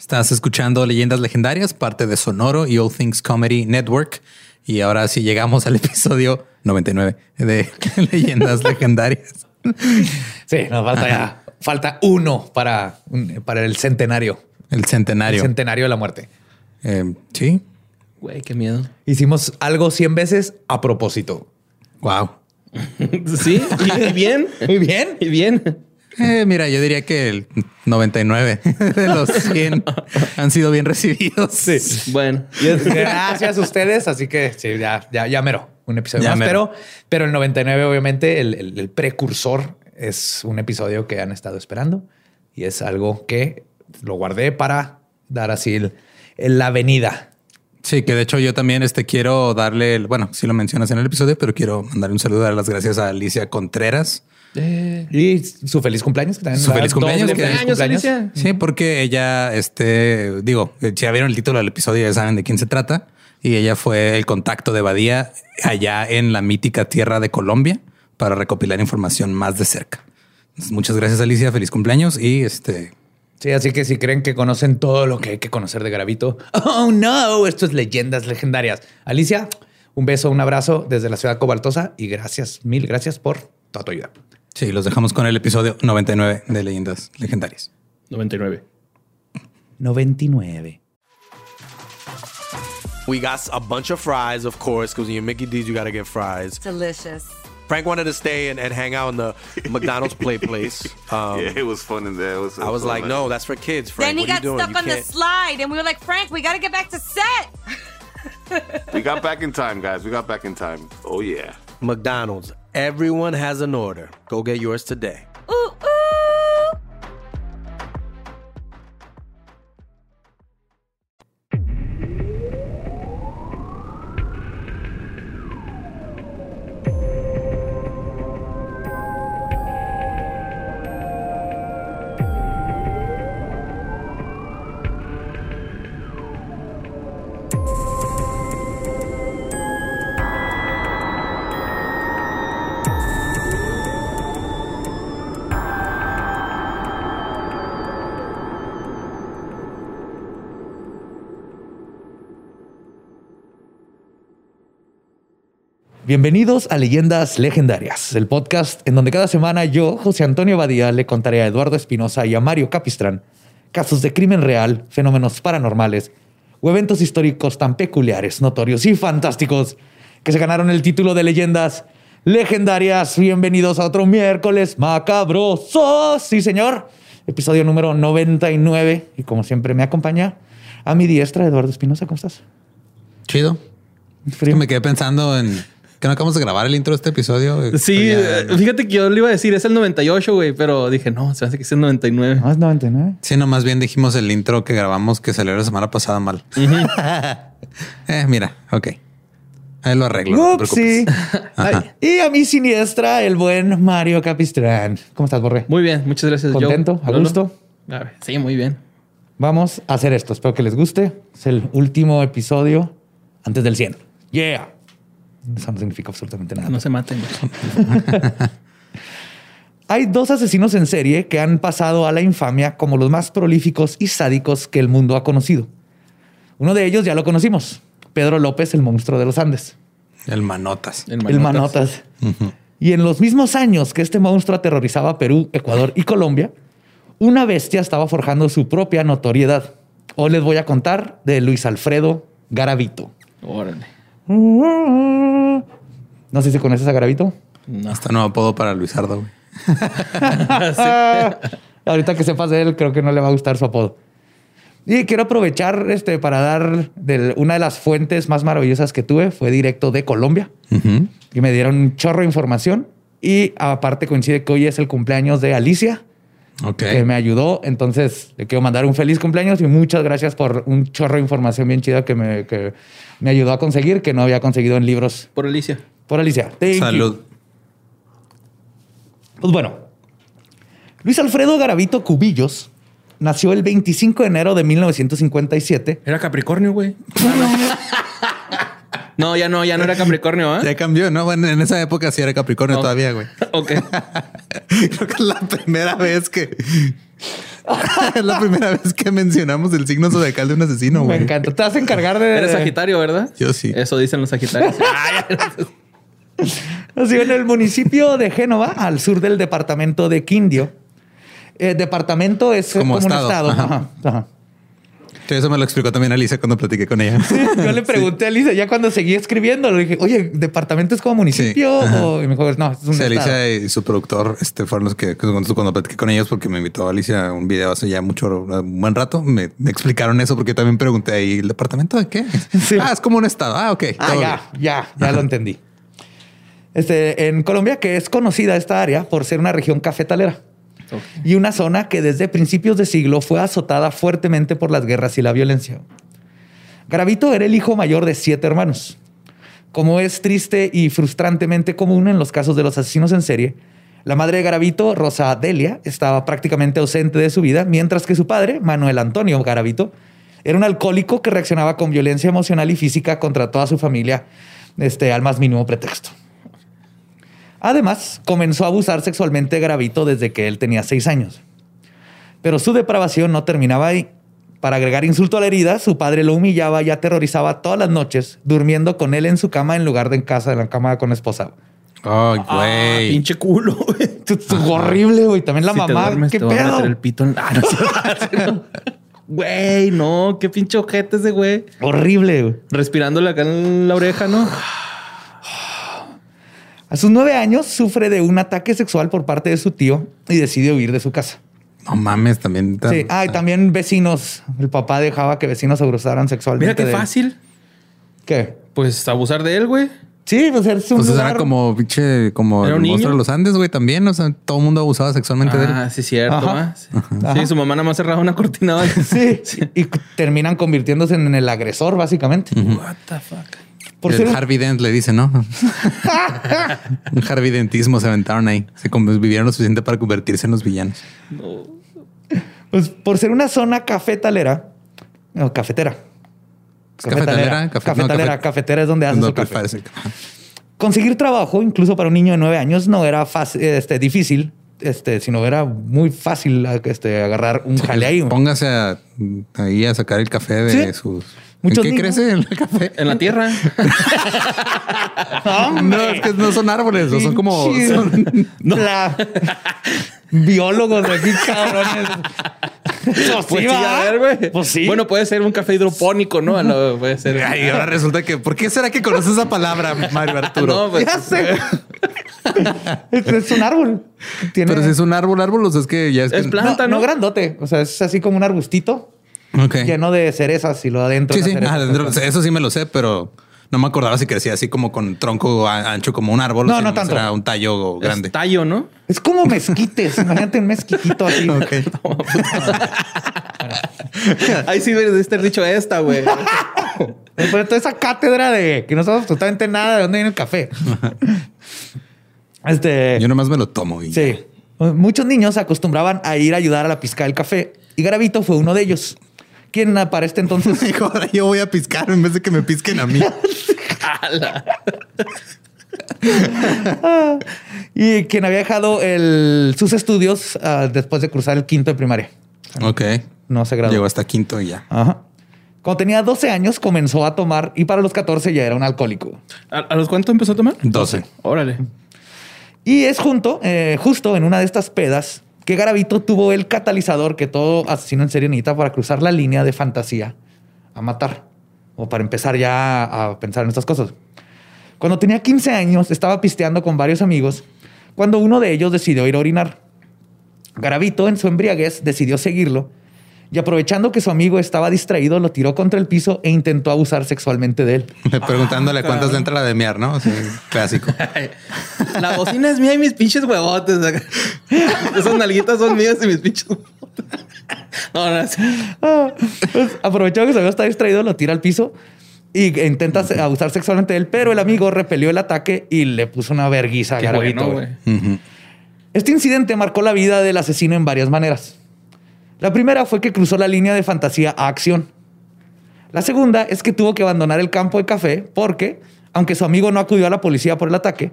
Estás escuchando Leyendas Legendarias, parte de Sonoro y All Things Comedy Network. Y ahora sí llegamos al episodio 99 de Leyendas Legendarias. Sí, nos falta ya. Falta uno para, para el centenario. El centenario. El centenario de la muerte. Eh, sí. Güey, qué miedo. Hicimos algo 100 veces a propósito. Wow. sí, y bien. Muy bien. Y bien. Eh, mira, yo diría que el 99 de los 100 han sido bien recibidos. Sí. Bueno. Gracias a ustedes. Así que sí, ya, ya, ya mero. Un episodio más. Pero, pero el 99, obviamente, el, el, el, precursor es un episodio que han estado esperando y es algo que lo guardé para dar así el, la venida. Sí, que de hecho yo también este, quiero darle, bueno, si lo mencionas en el episodio, pero quiero mandarle un saludo, dar las gracias a Alicia Contreras. Eh, y su feliz cumpleaños. Que su feliz cumpleaños. Que cumpleaños, Alicia. Sí, porque ella, este, digo, ya vieron el título del episodio, ya saben de quién se trata. Y ella fue el contacto de Badía allá en la mítica tierra de Colombia para recopilar información más de cerca. Entonces, muchas gracias, Alicia. Feliz cumpleaños y este Sí, así que si creen que conocen todo lo que hay que conocer de Gravito, oh no, esto es leyendas legendarias. Alicia, un beso, un abrazo desde la ciudad cobaltosa y gracias, mil gracias por toda tu ayuda. Sí, los dejamos con el episodio 99 de Leyendas Legendarias. 99. 99. We got a bunch of fries, of course, because when you're Mickey D's, you got to get fries. Delicious. Frank wanted to stay and, and hang out in the McDonald's play place. Um, yeah, it was fun in there. It was, it I was like, man. no, that's for kids. Frank, then he what got are you stuck You on the can't- slide, and we were like, Frank, we got to get back to set. We got back in time, guys. We got back in time. Oh yeah. McDonald's. Everyone has an order. Go get yours today. Ooh, ooh. Bienvenidos a Leyendas Legendarias, el podcast en donde cada semana yo, José Antonio Badía, le contaré a Eduardo Espinosa y a Mario Capistrán casos de crimen real, fenómenos paranormales o eventos históricos tan peculiares, notorios y fantásticos que se ganaron el título de Leyendas Legendarias. Bienvenidos a otro miércoles macabroso. Sí, señor. Episodio número 99. Y como siempre me acompaña a mi diestra, Eduardo Espinosa. ¿Cómo estás? Chido. Que me quedé pensando en que no acabamos de grabar el intro de este episodio. Sí, Ya- eh, fíjate que yo le iba a decir, es el 98, güey, pero dije, no, se hace que es el 99. No, es 99. Sí, no, más bien dijimos el intro que grabamos que salió la semana pasada mal. eh, mira, ok. Ahí lo arreglo. no y a mi siniestra, el buen Mario Capistrán. ¿Cómo estás, Borre? Muy bien, muchas gracias. ¿Contento? ¿A gusto? A ver, sí, muy bien. Vamos a hacer esto. Espero que les guste. Es el último episodio antes del 100. Yeah. Eso no significa absolutamente nada. No se maten. Hay dos asesinos en serie que han pasado a la infamia como los más prolíficos y sádicos que el mundo ha conocido. Uno de ellos ya lo conocimos. Pedro López, el monstruo de los Andes. El manotas. El Manotas. Y en los mismos años que este monstruo aterrorizaba a Perú, Ecuador y Colombia, una bestia estaba forjando su propia notoriedad. Hoy les voy a contar de Luis Alfredo Garavito. Órale. No sé si conoces a Garavito. No. Hasta nuevo apodo para Luisardo. güey. Ahorita que sepas de él, creo que no le va a gustar su apodo. Y quiero aprovechar este, para dar del- una de las fuentes más maravillosas que tuve. Fue directo de Colombia. Ujú. y me dieron un chorro de información. Y aparte coincide que hoy es el cumpleaños de Alicia, Ok. que me ayudó. Entonces le quiero mandar un feliz cumpleaños y muchas gracias por un chorro de información bien chida que me, que me ayudó a conseguir, que no había conseguido en libros Por Alicia. por Alicia. Thank you. Salud. Pues bueno, Luis Alfredo Garavito Cubillos nació el 25 de enero de 1957. Era Capricornio, güey. No, ya no, ya no era Capricornio, ¿eh? Ya cambió, ¿no? Bueno, en esa época sí era Capricornio Oh. todavía, güey. Ok. Creo que es la primera vez que, es la primera vez que mencionamos el signo zodiacal de un asesino, Me güey. encanta. Te vas a encargar de. Eres Sagitario, ¿verdad? Yo sí. Eso dicen los Sagitarios. Ah. Así en el municipio de Génova, al sur del departamento de Quindio. Eh, departamento es Como como, estado. un estado. Ajá. Ajá, ajá. Eso me lo explicó también Alicia cuando platiqué con ella. Yo le pregunté a Lisa, ya cuando seguí escribiendo, le dije, oye, ¿departamento es como municipio? Sí. O y me dijo, no, es un Sí. Alicia y su productor este, fueron los que cuando, platiqué con ellos, porque me invitó Alicia a un video hace ya mucho, un buen rato, me, me explicaron eso porque yo también pregunté ahí, ¿el departamento de qué? Ah, es como un estado. Ah, ok. Ah, ya, bien. ya, ya lo entendí. Este, en Colombia, que es conocida esta área por ser una región cafetalera y una zona que desde principios de siglo fue azotada fuertemente por las guerras y la violencia. Garavito era el hijo mayor de siete hermanos. Como es triste y frustrantemente común en los casos de los asesinos en serie, la madre de Garavito, Rosa Delia, estaba prácticamente ausente de su vida, mientras que su padre, Manuel Antonio Garavito, era un alcohólico que reaccionaba con violencia emocional y física contra toda su familia este, al más mínimo pretexto. Además, comenzó a abusar sexualmente de Garavito desde que él tenía seis años. Pero su depravación no terminaba ahí. Para agregar insulto a la herida, su padre lo humillaba y aterrorizaba todas las noches, durmiendo con él en su cama en lugar de en casa, en la cama con la esposa. Ay, Ah, güey. pinche culo, güey. Horrible, güey. También la Si te mamá, duermes, qué te a pedo. meter el pito en... Ah, no, sí, no. Güey, no. Qué pinche ojete ese güey. Horrible, güey. Respirándole acá en la oreja, ¿no? A sus nueve años sufre de un ataque sexual por parte de su tío y decide huir de su casa. No mames, también. tan- Sí. Ah, y también vecinos. El papá dejaba que vecinos abusaran sexualmente. Mira qué de él. fácil. ¿Qué? Pues abusar de él, güey. Sí, pues es un Pues lugar... era como pinche, como ¿Era el un monstruo niño? de los Andes, güey, también. O sea, todo el mundo abusaba sexualmente de él. Ah, sí, cierto. Sí. Ajá. Sí, su mamá nada más cerraba una cortina. ¿va? Sí, y terminan convirtiéndose en el agresor, básicamente. What the fuck. Por el ser un- Harvey Dent le dice, ¿no? un Harvey Dentismo se aventaron ahí. Se convivieron lo suficiente para convertirse en los villanos. pues, por ser una zona cafetalera, no, cafetera. cafetalera, café- no, cafetalera, café- cafetera es donde hacen No, su café. parece- Conseguir trabajo, incluso para un niño de nueve años, no era fácil, este, difícil, este, sino era muy fácil este, agarrar un jale ahí. Póngase a- ahí a sacar el café de Sí. sus. Muchos ¿En qué niños. crece el café? En la tierra. No, es que no son árboles, no son como. Son- La- Biólogos de aquí, cabrones. Pues sí, Pues sí, a ver. Pues sí. Bueno, puede ser un café hidropónico, ¿no? No, puede ser. Ay, ahora resulta que. ¿Por qué será que conoces esa palabra, Mario Arturo? No, pues, ya sé. es, es un árbol. Tiene- Pero si es un árbol, árbol, o sea, es que ya es. Es no, planta, no ¿no? grandote. O sea, es así como un arbustito Ok. lleno de cerezas y lo adentro. Sí, sí. cerezas. Ah, dentro- eso sí me lo sé, pero no me acordaba si crecía así como con tronco ancho como un árbol. No, no tanto. Era un tallo es grande. tallo, ¿no? Es como mezquites. Imagínate un mezquitito así. Ahí sí debiste haber dicho esta, güey. Pero toda esa cátedra de que no sabemos absolutamente nada de dónde viene el café. este. Yo nomás me lo tomo y. Sí. Muchos niños se acostumbraban a ir a ayudar a la pizca del café y Garavito fue uno de ellos. Quien para este entonces Dijo, ahora yo voy a piscar en vez de que me pisquen a mí. y quien había dejado el- sus estudios ah, después de cruzar el quinto de primaria. ok. No se graduó. Llegó hasta quinto y ya. Ajá. Cuando tenía 12 años comenzó a tomar y para los 14 ya era un alcohólico. ¿A, a los cuánto empezó a tomar? 12. Órale. Y es junto, eh, justo en una de estas pedas que Garavito tuvo el catalizador que todo asesino en serie necesita para cruzar la línea de fantasía a matar o para empezar ya a pensar en estas cosas. Cuando tenía 15 años estaba pisteando con varios amigos cuando uno de ellos decidió ir a orinar. Garavito en su embriaguez decidió seguirlo y aprovechando que su amigo estaba distraído lo tiró contra el piso e intentó abusar sexualmente de él. Preguntándole cuántas le entra la de miar, ¿no? Clásico. La bocina es mía y mis pinches huevotes. Esas nalguitas son mías y mis pinches huevotes. No, no, es- Ah, pues, aprovechó que su amigo está distraído, lo tira al piso y intenta abusar sexualmente de él, pero el amigo repelió el ataque y le puso una verguiza a Qué Garavito. bueno. Este incidente marcó la vida del asesino en varias maneras. La primera fue que cruzó la línea de fantasía a acción. La segunda es que tuvo que abandonar el campo de café porque, aunque su amigo no acudió a la policía por el ataque,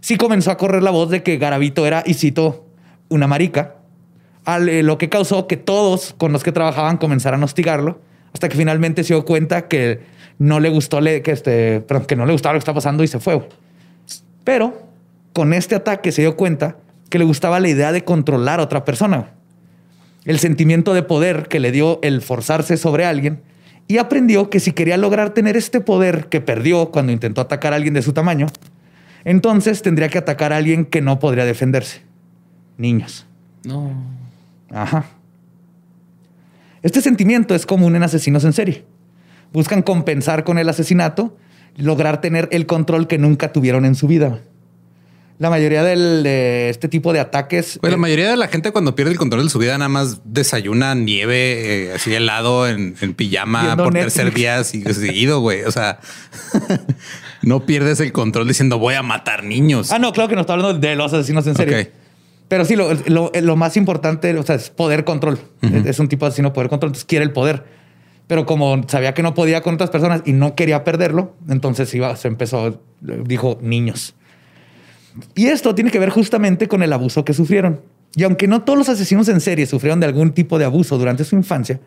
sí comenzó a correr la voz de que Garavito era, y cito, una marica, eh, lo que causó que todos con los que trabajaban comenzaran a hostigarlo, hasta que finalmente se dio cuenta que no le gustó, que, este, que no le gustaba lo que estaba pasando y se fue. Pero con este ataque se dio cuenta que le gustaba la idea de controlar a otra persona. El sentimiento de poder que le dio el forzarse sobre alguien y aprendió que si quería lograr tener este poder que perdió cuando intentó atacar a alguien de su tamaño, entonces tendría que atacar a alguien que no podría defenderse. Niños. No. Ajá. Este sentimiento es común en asesinos en serie. Buscan compensar con el asesinato, lograr tener el control que nunca tuvieron en su vida. La mayoría del- de este tipo de ataques... Güey, la eh, mayoría de la gente cuando pierde el control de su vida nada más desayuna nieve eh, así helado en, en pijama por Netflix. tercer día seguido, güey. O sea, no pierdes el control diciendo voy a matar niños. Ah, no, claro que no está hablando de los asesinos en serie. Ok. Pero sí, lo, lo- lo más importante o sea, es poder control. Es- Es un tipo de asesino poder control, entonces quiere el poder. Pero como sabía que no podía con otras personas y no quería perderlo, entonces iba, se empezó, dijo niños. Y esto tiene que ver justamente con el abuso que sufrieron. Y aunque no todos los asesinos en serie sufrieron de algún tipo de abuso durante su infancia,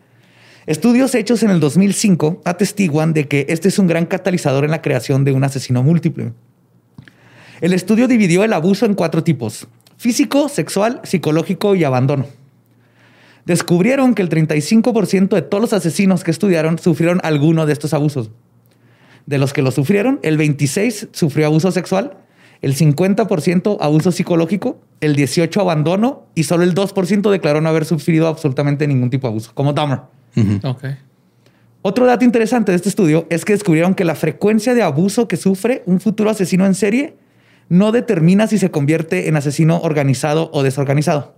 estudios hechos en el 2005 atestiguan de que este es un gran catalizador en la creación de un asesino múltiple. El estudio dividió el abuso en cuatro tipos: físico, sexual, psicológico y abandono. Descubrieron que el 35% de todos los asesinos que estudiaron sufrieron alguno de estos abusos. De los que lo sufrieron, el 26 sufrió abuso sexual, el 50% abuso psicológico, el 18 abandono y solo el 2% declaró no haber sufrido absolutamente ningún tipo de abuso, como Dahmer. Ok. Otro dato interesante de este estudio es que descubrieron que la frecuencia de abuso que sufre un futuro asesino en serie no determina si se convierte en asesino organizado o desorganizado.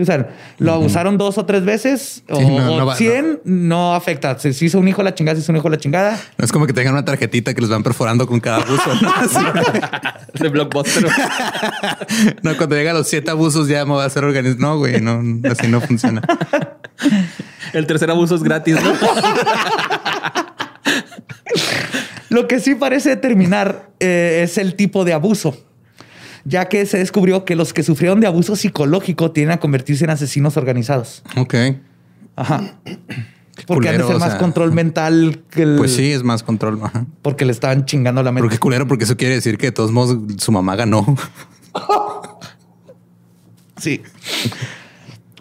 O sea, lo abusaron dos o tres veces o, Sí, no, o no va- 100 no. afecta. Si se hizo un hijo la chingada, si hizo un hijo la chingada. No es como que tengan una tarjetita que les van perforando con cada abuso. De blockbuster. No, cuando llega a los siete abusos ya me voy a hacer organismo. No, güey, no, así no funciona. El tercer abuso es gratis, ¿no? Lo que sí parece determinar eh, es el tipo de abuso, ya que se descubrió que los que sufrieron de abuso psicológico tienden a convertirse en asesinos organizados. Ok. Ajá. Porque han de culero, ser o más sea. control mental que el... Pues sí, es más control. Ajá. Porque le estaban chingando la mente. Pero qué culero, porque eso quiere decir que de todos modos su mamá ganó. Sí.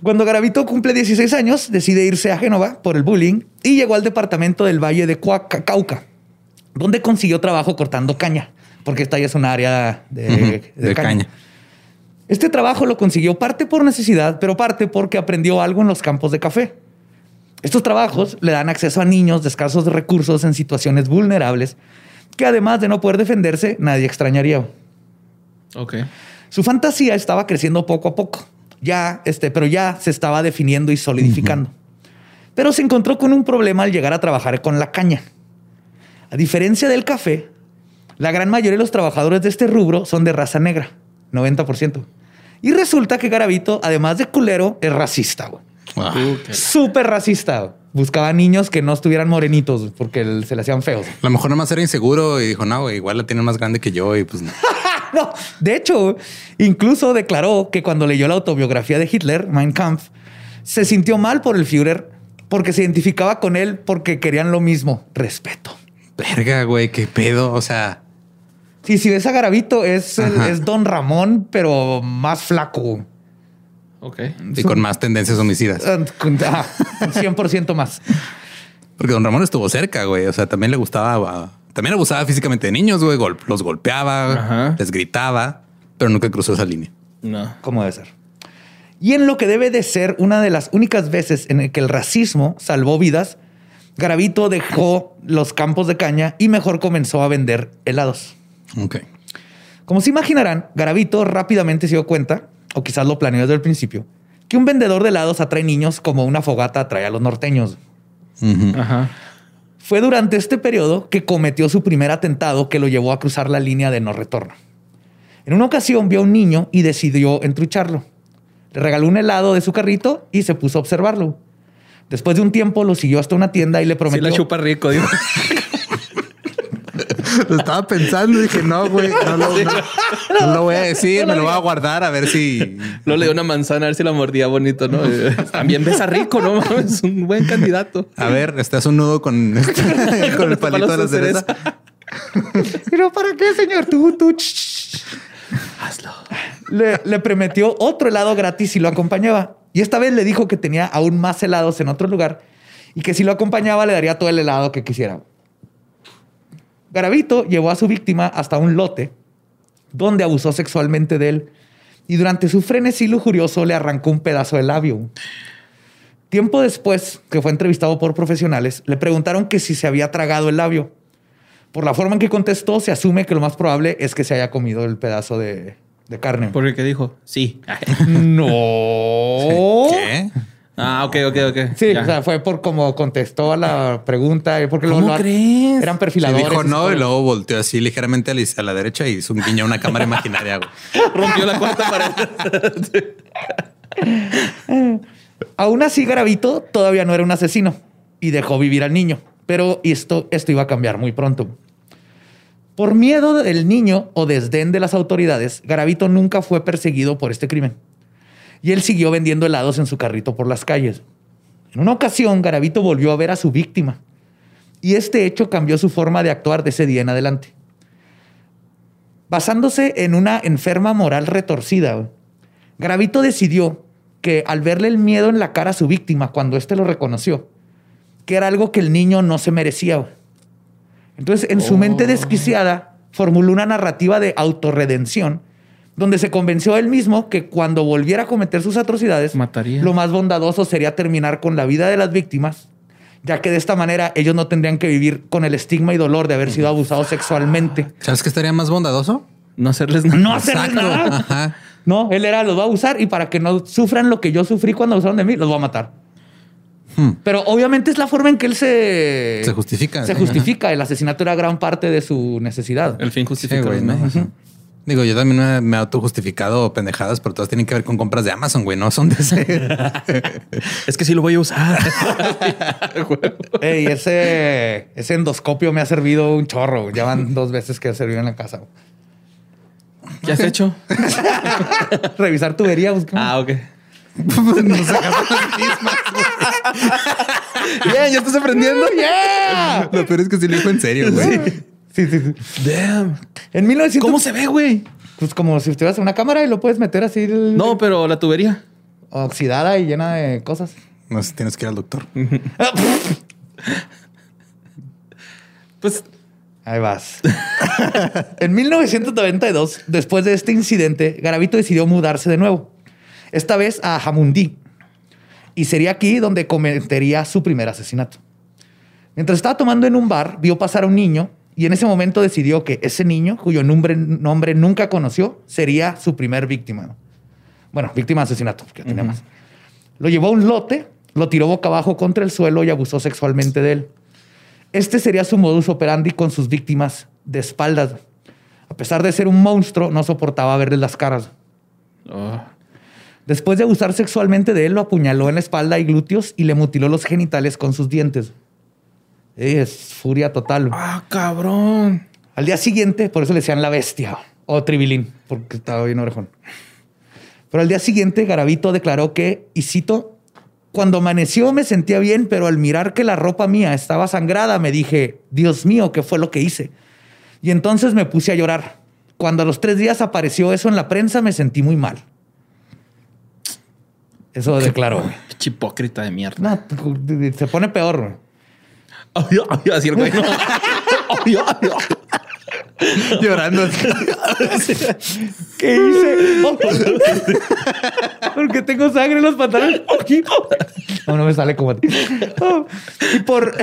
Cuando Garavito cumple 16 años, decide irse a Génova por el bullying y llegó al departamento del Valle de Cuaca- Cauca, donde consiguió trabajo cortando caña, porque esta ya es un área de, Ujú, de de caña. caña. Este trabajo lo consiguió parte por necesidad, pero parte porque aprendió algo en los campos de café. Estos trabajos le dan acceso a niños de escasos recursos en situaciones vulnerables que además de no poder defenderse, nadie extrañaría. Ok. Su fantasía estaba creciendo poco a poco, ya, este, pero ya se estaba definiendo y solidificando. Pero se encontró con un problema al llegar a trabajar con la caña. A diferencia del café, la gran mayoría de los trabajadores de este rubro son de raza negra, 90%. Y resulta que Garavito, además de culero, es racista. güey. Ah, Súper racista. güey. Buscaba niños que no estuvieran morenitos porque el- se le hacían feos. A lo mejor nada más era inseguro y dijo, no, güey, igual la tiene más grande que yo y pues no. No, de hecho, incluso declaró que cuando leyó la autobiografía de Hitler, Mein Kampf, se sintió mal por el Führer porque se identificaba con él porque querían lo mismo, respeto. Verga, güey, qué pedo. O sea, Sí, si ves a Garavito, es, el- es Don Ramón, pero más flaco. Ok. y con más tendencias homicidas. Ah, con- ah, 100% más. Porque don Ramón estuvo cerca, güey. O sea, también le gustaba, ah, también abusaba físicamente de niños, güey. Gol- los golpeaba, Ajá. les gritaba, pero nunca cruzó esa línea. No. como debe ser. Y en lo que debe de ser una de las únicas veces en el que el racismo salvó vidas, Garavito dejó los campos de caña y mejor comenzó a vender helados. Ok. Como se imaginarán, Garavito rápidamente se dio cuenta, o quizás lo planeó desde el principio, que un vendedor de helados atrae niños como una fogata atrae a los norteños. Ajá. Fue durante este periodo que cometió su primer atentado que lo llevó a cruzar la línea de no retorno. En una ocasión vio a un niño y decidió entrucharlo. Le regaló un helado de su carrito y se puso a observarlo. Después de un tiempo lo siguió hasta una tienda y le Sí prometió... la chupa rico, digo. Lo estaba pensando y dije, no, güey, no lo, no- no lo voy a decir, me lo voy a guardar a ver si. Luego le dio una manzana a ver si la mordía bonito, ¿no? También besa rico, ¿no? mames, Es un buen candidato. A ver, estás un nudo con, con el palito de la cereza. Pero ¿para qué, señor? Tú, tú. Hazlo. Le, le prometió otro helado gratis si lo acompañaba. Y esta vez le dijo que tenía aún más helados en otro lugar y que si lo acompañaba le daría todo el helado que quisiera. Garavito llevó a su víctima hasta un lote donde abusó sexualmente de él y durante su frenesí lujurioso le arrancó un pedazo de labio. Tiempo después, que fue entrevistado por profesionales, le preguntaron que si se había tragado el labio. Por la forma en que contestó, se asume que lo más probable es que se haya comido el pedazo de, de carne. Porque qué dijo? Sí. No. ¿Qué? Ah, ok, ok, ok. Sí, Ya. o sea, fue por como contestó a la pregunta. y Porque ¿Cómo lo- crees? Eran Sí, perfiladores. dijo no y luego volteó así ligeramente a la, a la derecha y hizo un guiño a una cámara imaginaria. güey. rompió la cuarta pared. Aún así, Garavito todavía no era un asesino y dejó vivir al niño. Pero esto, esto iba a cambiar muy pronto. Por miedo del niño o desdén de las autoridades, Garavito nunca fue perseguido por este crimen. Y él siguió vendiendo helados en su carrito por las calles. En una ocasión, Garavito volvió a ver a su víctima. Y este hecho cambió su forma de actuar de ese día en adelante. Basándose en una enferma moral retorcida, Garavito decidió que al verle el miedo en la cara a su víctima cuando éste lo reconoció, que era algo que el niño no se merecía. Entonces, en su mente desquiciada, formuló una narrativa de autorredención donde se convenció él mismo que cuando volviera a cometer sus atrocidades, Mataría. lo más bondadoso sería terminar con la vida de las víctimas, ya que de esta manera ellos no tendrían que vivir con el estigma y dolor de haber sido abusados sexualmente. ¿Sabes qué estaría más bondadoso? No hacerles nada. No hacer nada. Ajá. No, él era, los va a usar y para que no sufran lo que yo sufrí cuando abusaron de mí, los voy a matar. Hmm. Pero obviamente es la forma en que él se... Se justifica. Se justifica. El asesinato era gran parte de su necesidad. El fin Sí, justifica güey. Digo, yo también me, me he autojustificado pendejadas, pero todas tienen que ver con compras de Amazon, güey. No son de ese. Es que sí lo voy a usar. Ey, ese, ese endoscopio me ha servido un chorro. Ya van dos veces que ha servido en la casa. ¿Qué has hecho? Revisar tubería. busca- Ah, ok. Nos sacamos las mismas. Bien, ya estás aprendiendo. ¡Yeah! Lo peor es que sí lo dijo en serio, güey. Sí, sí, sí. Damn. En 1900... ¿Cómo se ve, güey? Pues como si estuvieras en una cámara y lo puedes meter así... el- No, pero la tubería. Oxidada y llena de cosas. No sé, tienes que ir al doctor. Pues Ahí vas. en 1992, después de este incidente, Garavito decidió mudarse de nuevo. Esta vez a Jamundí. Y sería aquí donde cometería su primer asesinato. Mientras estaba tomando en un bar, vio pasar a un niño y en ese momento decidió que ese niño, cuyo nombre, nombre nunca conoció, sería su primer víctima. Bueno, víctima de asesinato, porque tenía más. Lo llevó a un lote, lo tiró boca abajo contra el suelo y abusó sexualmente de él. Este sería su modus operandi con sus víctimas de espaldas. A pesar de ser un monstruo, no soportaba verles las caras. oh, Después de abusar sexualmente de él, lo apuñaló en la espalda y glúteos y le mutiló los genitales con sus dientes. Es furia total. Ah, cabrón. Al día siguiente, por eso le decían la bestia o tribilín, porque estaba bien orejón. Pero al día siguiente, Garavito declaró que, y cito, cuando amaneció me sentía bien, pero al mirar que la ropa mía estaba sangrada, me dije, Dios mío, ¿qué fue lo que hice? Y entonces me puse a llorar. Cuando a los tres días apareció eso en la prensa, me sentí muy mal. Eso declaró. Qué hipócrita de mierda. Se pone peor. Ay, ay, así el güey. no. Ay, ay. Llorando. ¿Qué hice? Oh. Porque tengo sangre en los pantalones. No, no me sale como a ti. Oh. Y por.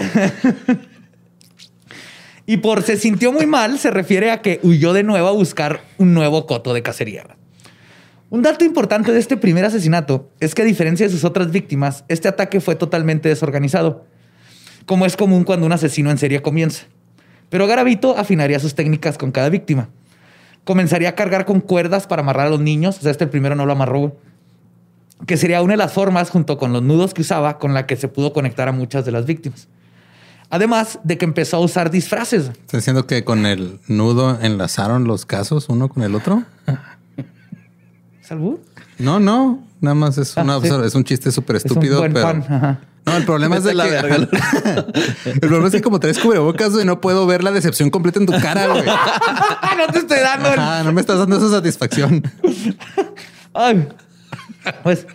Y por se sintió muy mal, se refiere a que huyó de nuevo a buscar un nuevo coto de cacería. Un dato importante de este primer asesinato es que, a diferencia de sus otras víctimas, este ataque fue totalmente desorganizado, como es común cuando un asesino en serie comienza. Pero Garavito afinaría sus técnicas con cada víctima comenzaría a cargar con cuerdas para amarrar a los niños. O sea, este primero no lo amarró, que sería una de las formas, junto con los nudos que usaba, con la que se pudo conectar a muchas de las víctimas. Además de que empezó a usar disfraces. ¿Estás diciendo que con el nudo enlazaron los casos uno con el otro? ¿Salud? No, no. Nada más es, Ah, una, sí. es un chiste súper Es un estúpido, buen pero... pan, ajá. No, el problema es de que... la verga. el problema es que como traes cubrebocas y no puedo ver la decepción completa en tu cara, güey. no te estoy dando. Ajá, no me estás dando esa satisfacción. Ay. Pues,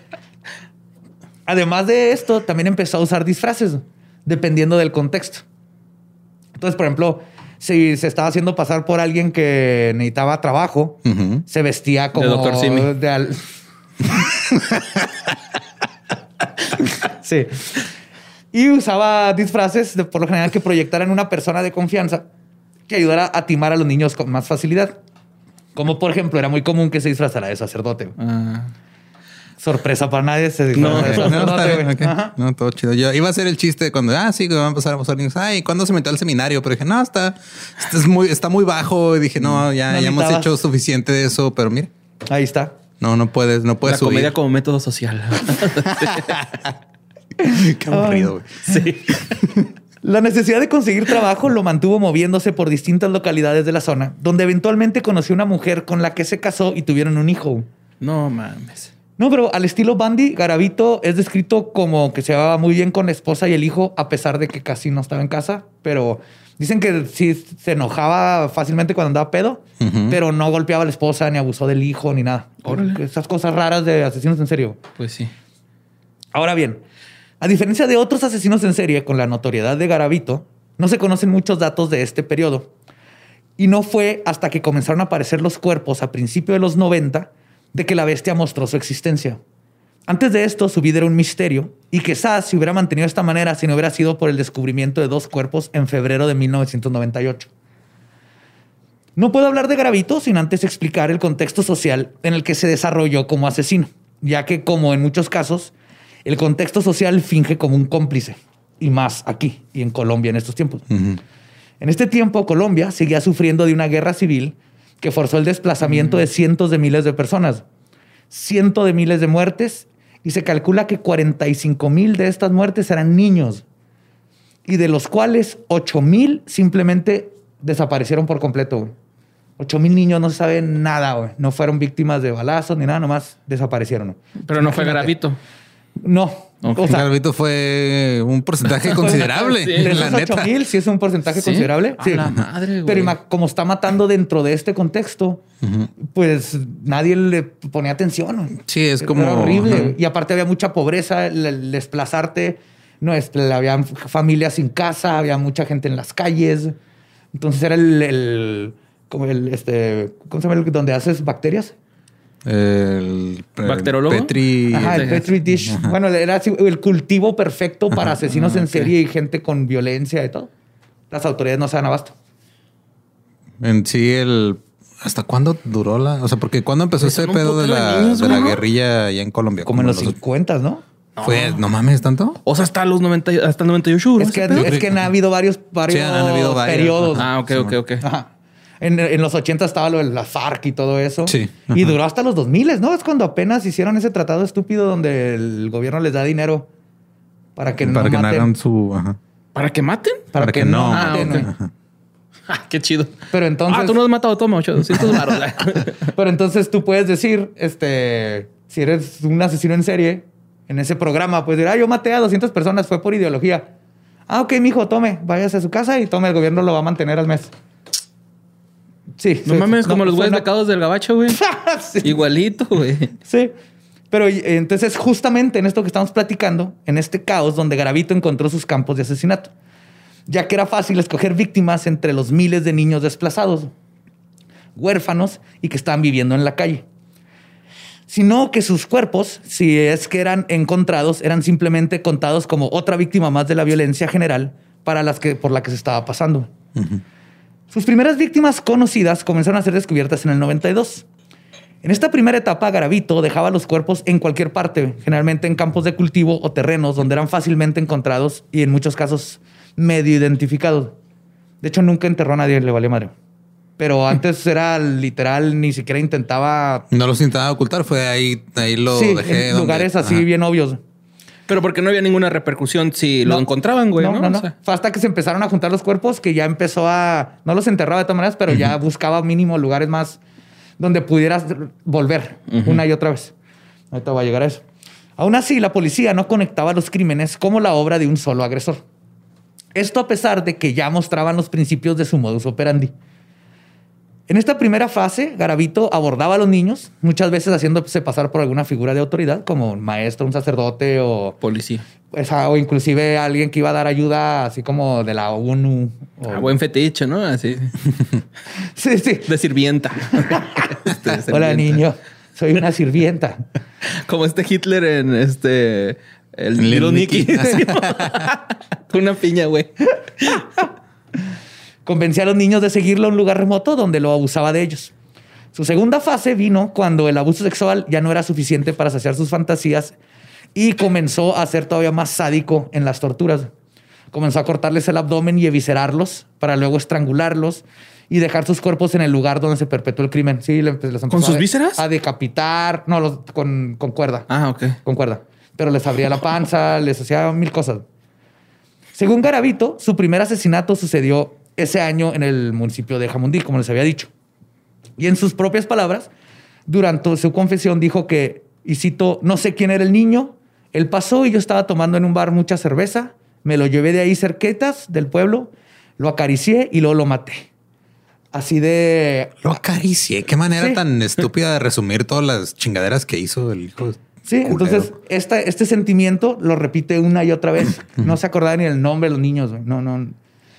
además de esto, también empezó a usar disfraces, dependiendo del contexto. Entonces, por ejemplo, si se estaba haciendo pasar por alguien que necesitaba trabajo, se vestía como Dr. Simi. de al- sí. Y usaba disfraces, de, por lo general, que proyectaran una persona de confianza que ayudara a timar a los niños con más facilidad. Como, por ejemplo, era muy común que se disfrazara de sacerdote. Ah. Sorpresa para nadie. Se No, de No, está sacerdote, bien, güey. ok. Ajá. No, todo chido. Yo iba a hacer el chiste cuando, ah, sí, que van a pasar a pasar niños. Ay, ¿cuándo se metió al seminario? Pero dije, no, está, está, es muy, está muy bajo. Y dije, no, ya, No ya hemos hecho suficiente de eso. Pero mira, Ahí está. no, no puedes, no puedes La subir. comedia como método social. Qué aburrido, güey. sí. La necesidad de conseguir trabajo lo mantuvo moviéndose por distintas localidades de la zona, donde eventualmente conoció una mujer con la que se casó y tuvieron un hijo. No mames. No, pero al estilo Bandy, Garavito es descrito como que se llevaba muy bien con la esposa y el hijo, a pesar de que casi no estaba en casa. Pero dicen que sí se enojaba fácilmente cuando andaba pedo, pero no golpeaba a la esposa, ni abusó del hijo, ni nada. Órale. Esas cosas raras de asesinos en serio. Pues sí. Ahora bien, a diferencia de otros asesinos en serie con la notoriedad de Garavito, no se conocen muchos datos de este periodo. Y no fue hasta que comenzaron a aparecer los cuerpos a principios de los 90 de que la bestia mostró su existencia. Antes de esto, su vida era un misterio y quizás se hubiera mantenido de esta manera si no hubiera sido por el descubrimiento de dos cuerpos en febrero de 1998. No puedo hablar de Gravito sin antes explicar el contexto social en el que se desarrolló como asesino, ya que como en muchos casos, el contexto social finge como un cómplice, y más aquí y en Colombia en estos tiempos. En este tiempo, Colombia seguía sufriendo de una guerra civil que forzó el desplazamiento de cientos de miles de personas, cientos de miles de muertes, y se calcula que 45 mil de estas muertes eran niños, y de los cuales 8 mil simplemente desaparecieron por completo. güey. 8 mil niños no se sabe nada, no fueron víctimas de balazos ni nada, nomás desaparecieron. Pero no fue. Gravito. No, o sea, Garbito fue un porcentaje considerable. Sí. de la neta. 8 mil sí es un porcentaje ¿Sí? considerable. A Sí. la madre, güey. Pero como está matando dentro de este contexto, pues nadie le ponía atención. Sí, es Era como horrible. Y aparte había mucha pobreza, el, el desplazarte. No, este, había familias sin casa, había mucha gente en las calles. Entonces era el, el- como el este, ¿cómo se llama? el- donde haces bacterias. El, el ¿Bacterólogo? Petri. Ajá, el sí. Petri dish. Bueno, era así, el cultivo perfecto para asesinos Ah, en serie y gente con violencia y todo. Las autoridades no se dan abasto. En sí, el. ¿Hasta cuándo duró la.? O sea, porque cuando empezó Pues ese pedo de la, niños, de la guerrilla allá en Colombia? Como en los los- 50, ¿no? Fue, no mames, tanto. O sea, hasta los 90, y- hasta el 98 duró Es que, es que ha habido varios, varios Sí, han habido varios, periodos. Ah, ok, ok, ok. Ajá. En, en los 80 estaba lo de la FARC y todo eso. Sí. Y duró hasta los 2000, ¿no? Es cuando apenas hicieron ese tratado estúpido donde el gobierno les da dinero para que para no que no maten. hagan su. Ajá. ¿Para que maten? Para, para que, que no, no. maten. Ah, ok. güey. Ah, qué chido. Pero entonces... Ah, tú no has matado, toma 800 baros. Pero entonces tú puedes decir, este, si eres un asesino en serie, en ese programa, puedes decir, ah, yo maté a 200 personas, fue por ideología. Ah, ok, mijo, tome, váyase a su casa y tome, el gobierno lo va a mantener al mes. Sí. no sí, mames, sí. como No, los güeyes becados del gabacho, güey. sí. Igualito, güey. Sí. Pero entonces, justamente en esto que estamos platicando, en este caos donde Garavito encontró sus campos de asesinato, ya que era fácil escoger víctimas entre los miles de niños desplazados, huérfanos y que estaban viviendo en la calle. Sino que sus cuerpos, si es que eran encontrados, eran simplemente contados como otra víctima más de la violencia general para las que, por la que se estaba pasando. Sus primeras víctimas conocidas comenzaron a ser descubiertas en el 92. En esta primera etapa, Garavito dejaba los cuerpos en cualquier parte, generalmente en campos de cultivo o terrenos donde eran fácilmente encontrados y en muchos casos medio identificados. De hecho, nunca enterró a nadie, le vale madre. Pero antes era literal, ni siquiera intentaba No los intentaba ocultar, fue ahí, ahí lo sí, dejé. en donde- lugares así Ajá. bien obvios. Pero porque no había ninguna repercusión si lo No. encontraban, güey, ¿no? No, no, no. O sea, Fue hasta que se empezaron a juntar los cuerpos que ya empezó a. No los enterraba de todas maneras, pero ya buscaba mínimo lugares más donde pudieras volver una y otra vez. Ahorita voy a llegar a eso. Aún así, la policía no conectaba los crímenes como la obra de un solo agresor. Esto a pesar de que ya mostraban los principios de su modus operandi. En esta primera fase, Garavito abordaba a los niños, muchas veces haciéndose pasar por alguna figura de autoridad, como un maestro, un sacerdote o policía. pues, ah, o inclusive alguien que iba a dar ayuda, así como de la ONU. o- Ah, buen fetiche, ¿no? Así. Sí, sí. De sirvienta. Este, de Hola, niño. Soy una sirvienta. Como este Hitler en este. El Little Little Nicky. Con una piña, güey. Convencía a los niños de seguirlo a un lugar remoto donde lo abusaba de ellos. Su segunda fase vino cuando el abuso sexual ya no era suficiente para saciar sus fantasías y comenzó a ser todavía más sádico en las torturas. Comenzó a cortarles el abdomen y eviscerarlos para luego estrangularlos y dejar sus cuerpos en el lugar donde se perpetuó el crimen. Sí, les empezó sus a vísceras? A decapitar. No, los- con, con cuerda. Ah, ok. con cuerda. Pero les abría la panza, les hacía mil cosas. Según Garavito, su primer asesinato sucedió ese año en el municipio de Jamundí, como les había dicho. Y en sus propias palabras, durante su confesión dijo que, y cito, no sé quién era el niño, él pasó y yo estaba tomando en un bar mucha cerveza, me lo llevé de ahí cerquetas del pueblo, lo acaricié y luego lo maté. Así de Lo acaricié. Qué manera Sí. tan estúpida de resumir todas las chingaderas que hizo el hijo. Sí, culero. entonces esta, este sentimiento lo repite una y otra vez. No se acordaba ni el nombre de los niños. güey. No,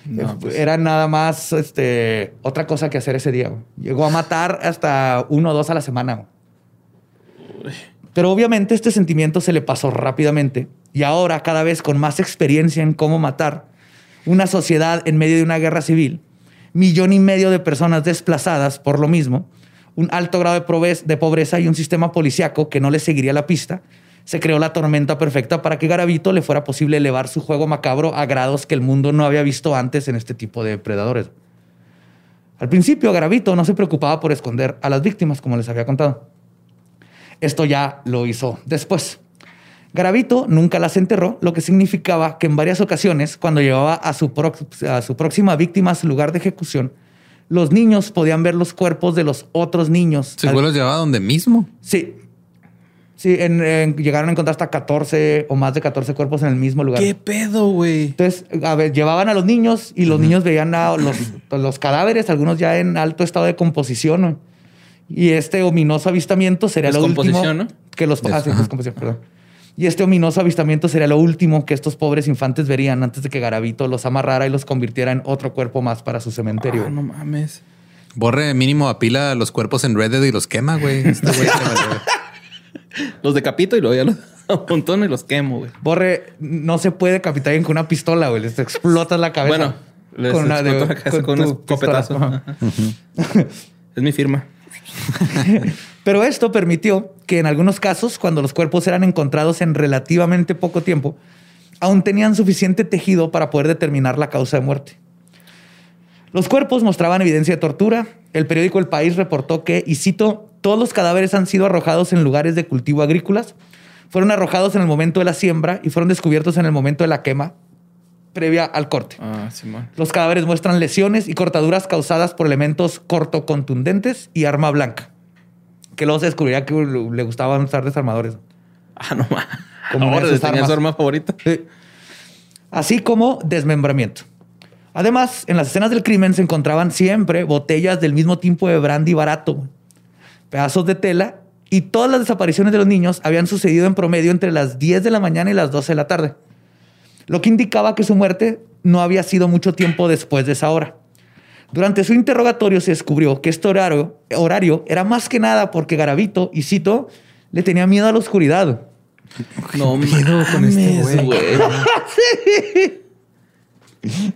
no. Eh, Era nada más este, otra cosa que hacer ese día. güey. Llegó a matar hasta uno o dos a la semana. güey. Pero obviamente este sentimiento se le pasó rápidamente y ahora cada vez con más experiencia en cómo matar, una sociedad en medio de una guerra civil, millón y medio de personas desplazadas por lo mismo, un alto grado de, pobreza y un sistema policiaco que no le seguiría la pista, se creó la tormenta perfecta para que Garavito le fuera posible elevar su juego macabro a grados que el mundo no había visto antes en este tipo de predadores. Al principio, Garavito no se preocupaba por esconder a las víctimas, como les había contado. Esto ya lo hizo después. Garavito nunca las enterró, lo que significaba que en varias ocasiones, cuando llevaba a su, prox- a su próxima víctima a su lugar de ejecución, los niños podían ver los cuerpos de los otros niños. Se Al- los llevaba donde mismo. Sí. Sí, en- en- llegaron a encontrar hasta 14 o más de 14 cuerpos en el mismo lugar. ¿Qué pedo, güey? Entonces, a ver, llevaban a los niños y los niños veían a los, los cadáveres, algunos ya en alto estado de composición. ¿no? Y este ominoso avistamiento sería lo último. Descomposición, ¿no? Que los, ah, sí, descomposición, perdón. Y este ominoso avistamiento sería lo último que estos pobres infantes verían antes de que Garavito los amarrara y los convirtiera en otro cuerpo más para su cementerio. Ah, no mames. Borre mínimo apila los cuerpos en Reddit y los quema, güey. Este güey. Los decapito y luego ya los amontono y los quemo, güey. Borre, no se puede capitar alguien con una pistola, güey. Les explotas la cabeza. Bueno, les la cabeza con un escopetazo. Es mi firma. Pero esto permitió que en algunos casos, cuando los cuerpos eran encontrados en relativamente poco tiempo, aún tenían suficiente tejido para poder determinar la causa de muerte. Los cuerpos mostraban evidencia de tortura. El periódico El País reportó que, y cito, todos los cadáveres han sido arrojados en lugares de cultivo agrícolas, fueron arrojados en el momento de la siembra y fueron descubiertos en el momento de la quema previa al corte. Ah. Los cadáveres muestran lesiones y cortaduras causadas por elementos cortocontundentes y arma blanca. Que luego se descubriría que le gustaban usar desarmadores. Ah, no mames. Como Ahora tenía su arma favorita. Así como desmembramiento. Además, en las escenas del crimen se encontraban siempre botellas del mismo tipo de brandy barato, pedazos de tela y todas las desapariciones de los niños habían sucedido en promedio entre las 10 de la mañana y las 12 de la tarde, lo que indicaba que su muerte no había sido mucho tiempo después de esa hora. Durante su interrogatorio se descubrió que este horario, horario era más que nada porque Garavito, y cito, le tenía miedo a la oscuridad. No pedo con este güey? güey.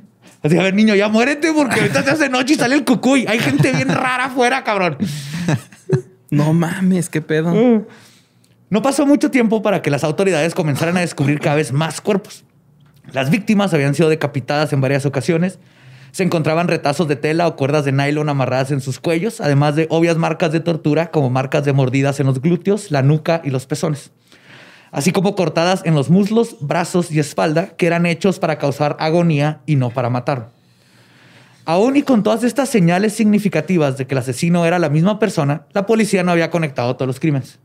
Así, a ver, niño, ya muérete porque ahorita se hace noche y sale el cucuy. Hay gente bien rara afuera, cabrón. No mames, qué pedo. No pasó mucho tiempo para que las autoridades comenzaran a descubrir cada vez más cuerpos. Las víctimas habían sido decapitadas en varias ocasiones. Se encontraban retazos de tela o cuerdas de nylon amarradas en sus cuellos, además de obvias marcas de tortura como marcas de mordidas en los glúteos, la nuca y los pezones. Así como cortadas en los muslos, brazos y espalda, que eran hechos para causar agonía y no para matar. Aún y con todas estas señales significativas de que el asesino era la misma persona, la policía no había conectado todos los crímenes.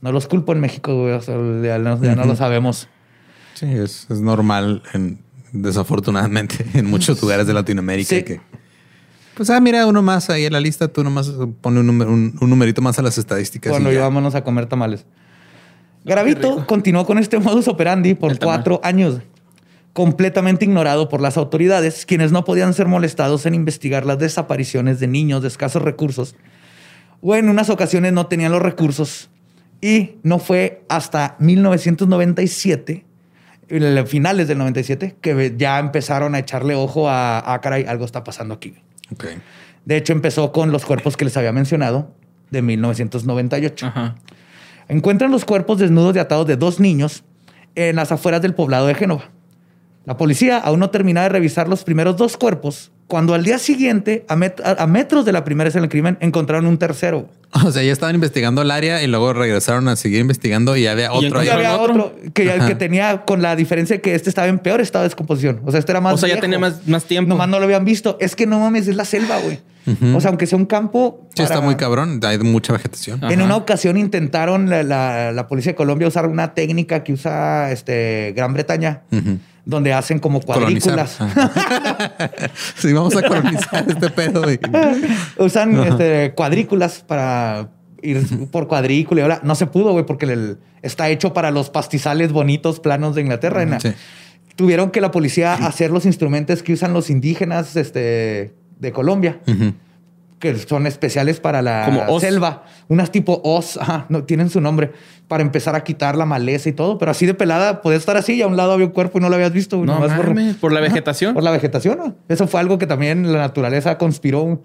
No los culpo en México, güey, o sea, ya no, ya no lo sabemos. Sí, es, es normal, en- desafortunadamente, en muchos lugares de Latinoamérica Sí. que... Pues, ah, mira, uno más ahí en la lista, tú nomás pone un, número- un, un numerito más a las estadísticas. Cuando y ya. íbamos a comer tamales. Garavito continuó con este modus operandi por cuatro años, completamente ignorado por las autoridades, quienes no podían ser molestados en investigar las desapariciones de niños de escasos recursos, o en unas ocasiones no tenían los recursos. Y no fue hasta 1997, en finales del 97, que ya empezaron a echarle ojo a, ah, caray, algo está pasando aquí. De hecho, empezó con los cuerpos que les había mencionado de 1998. Ajá. Encuentran los cuerpos desnudos y atados de dos niños en las afueras del poblado de Génova. La policía aún no terminaba de revisar los primeros dos cuerpos cuando al día siguiente, a, met- a- metros de la primera escena del crimen, encontraron un tercero. O sea, ya estaban investigando el área y luego regresaron a seguir investigando y había otro. Y había ¿Encontraron otro que, que tenía con la diferencia de que este estaba en peor estado de descomposición. O sea, este era más O sea, ya tenía más, más tiempo. Nomás no lo habían visto. Es que no mames, es la selva, güey. O sea, aunque sea un campo. Sí, está muy cabrón. Hay mucha vegetación. Ajá. En una ocasión intentaron la, la- la policía de Colombia usar una técnica que usa este, Gran Bretaña, Ujú. Donde hacen como cuadrículas. Sí, vamos a colonizar este pedo. güey. Usan este, cuadrículas para ir por cuadrícula. y ahora no se pudo, güey, porque el- está hecho para los pastizales bonitos planos de Inglaterra. Sí. Tuvieron que la policía hacer los instrumentos que usan los indígenas este, de Colombia. Ujú. Que son especiales para la Como os. selva. Unas tipo os, ajá, no tienen su nombre, para empezar a quitar la maleza y todo. Pero así de pelada, podía estar así y a un lado había un cuerpo y no lo habías visto. No por- la vegetación. Por la vegetación. ¿no? Eso fue algo que también la naturaleza conspiró.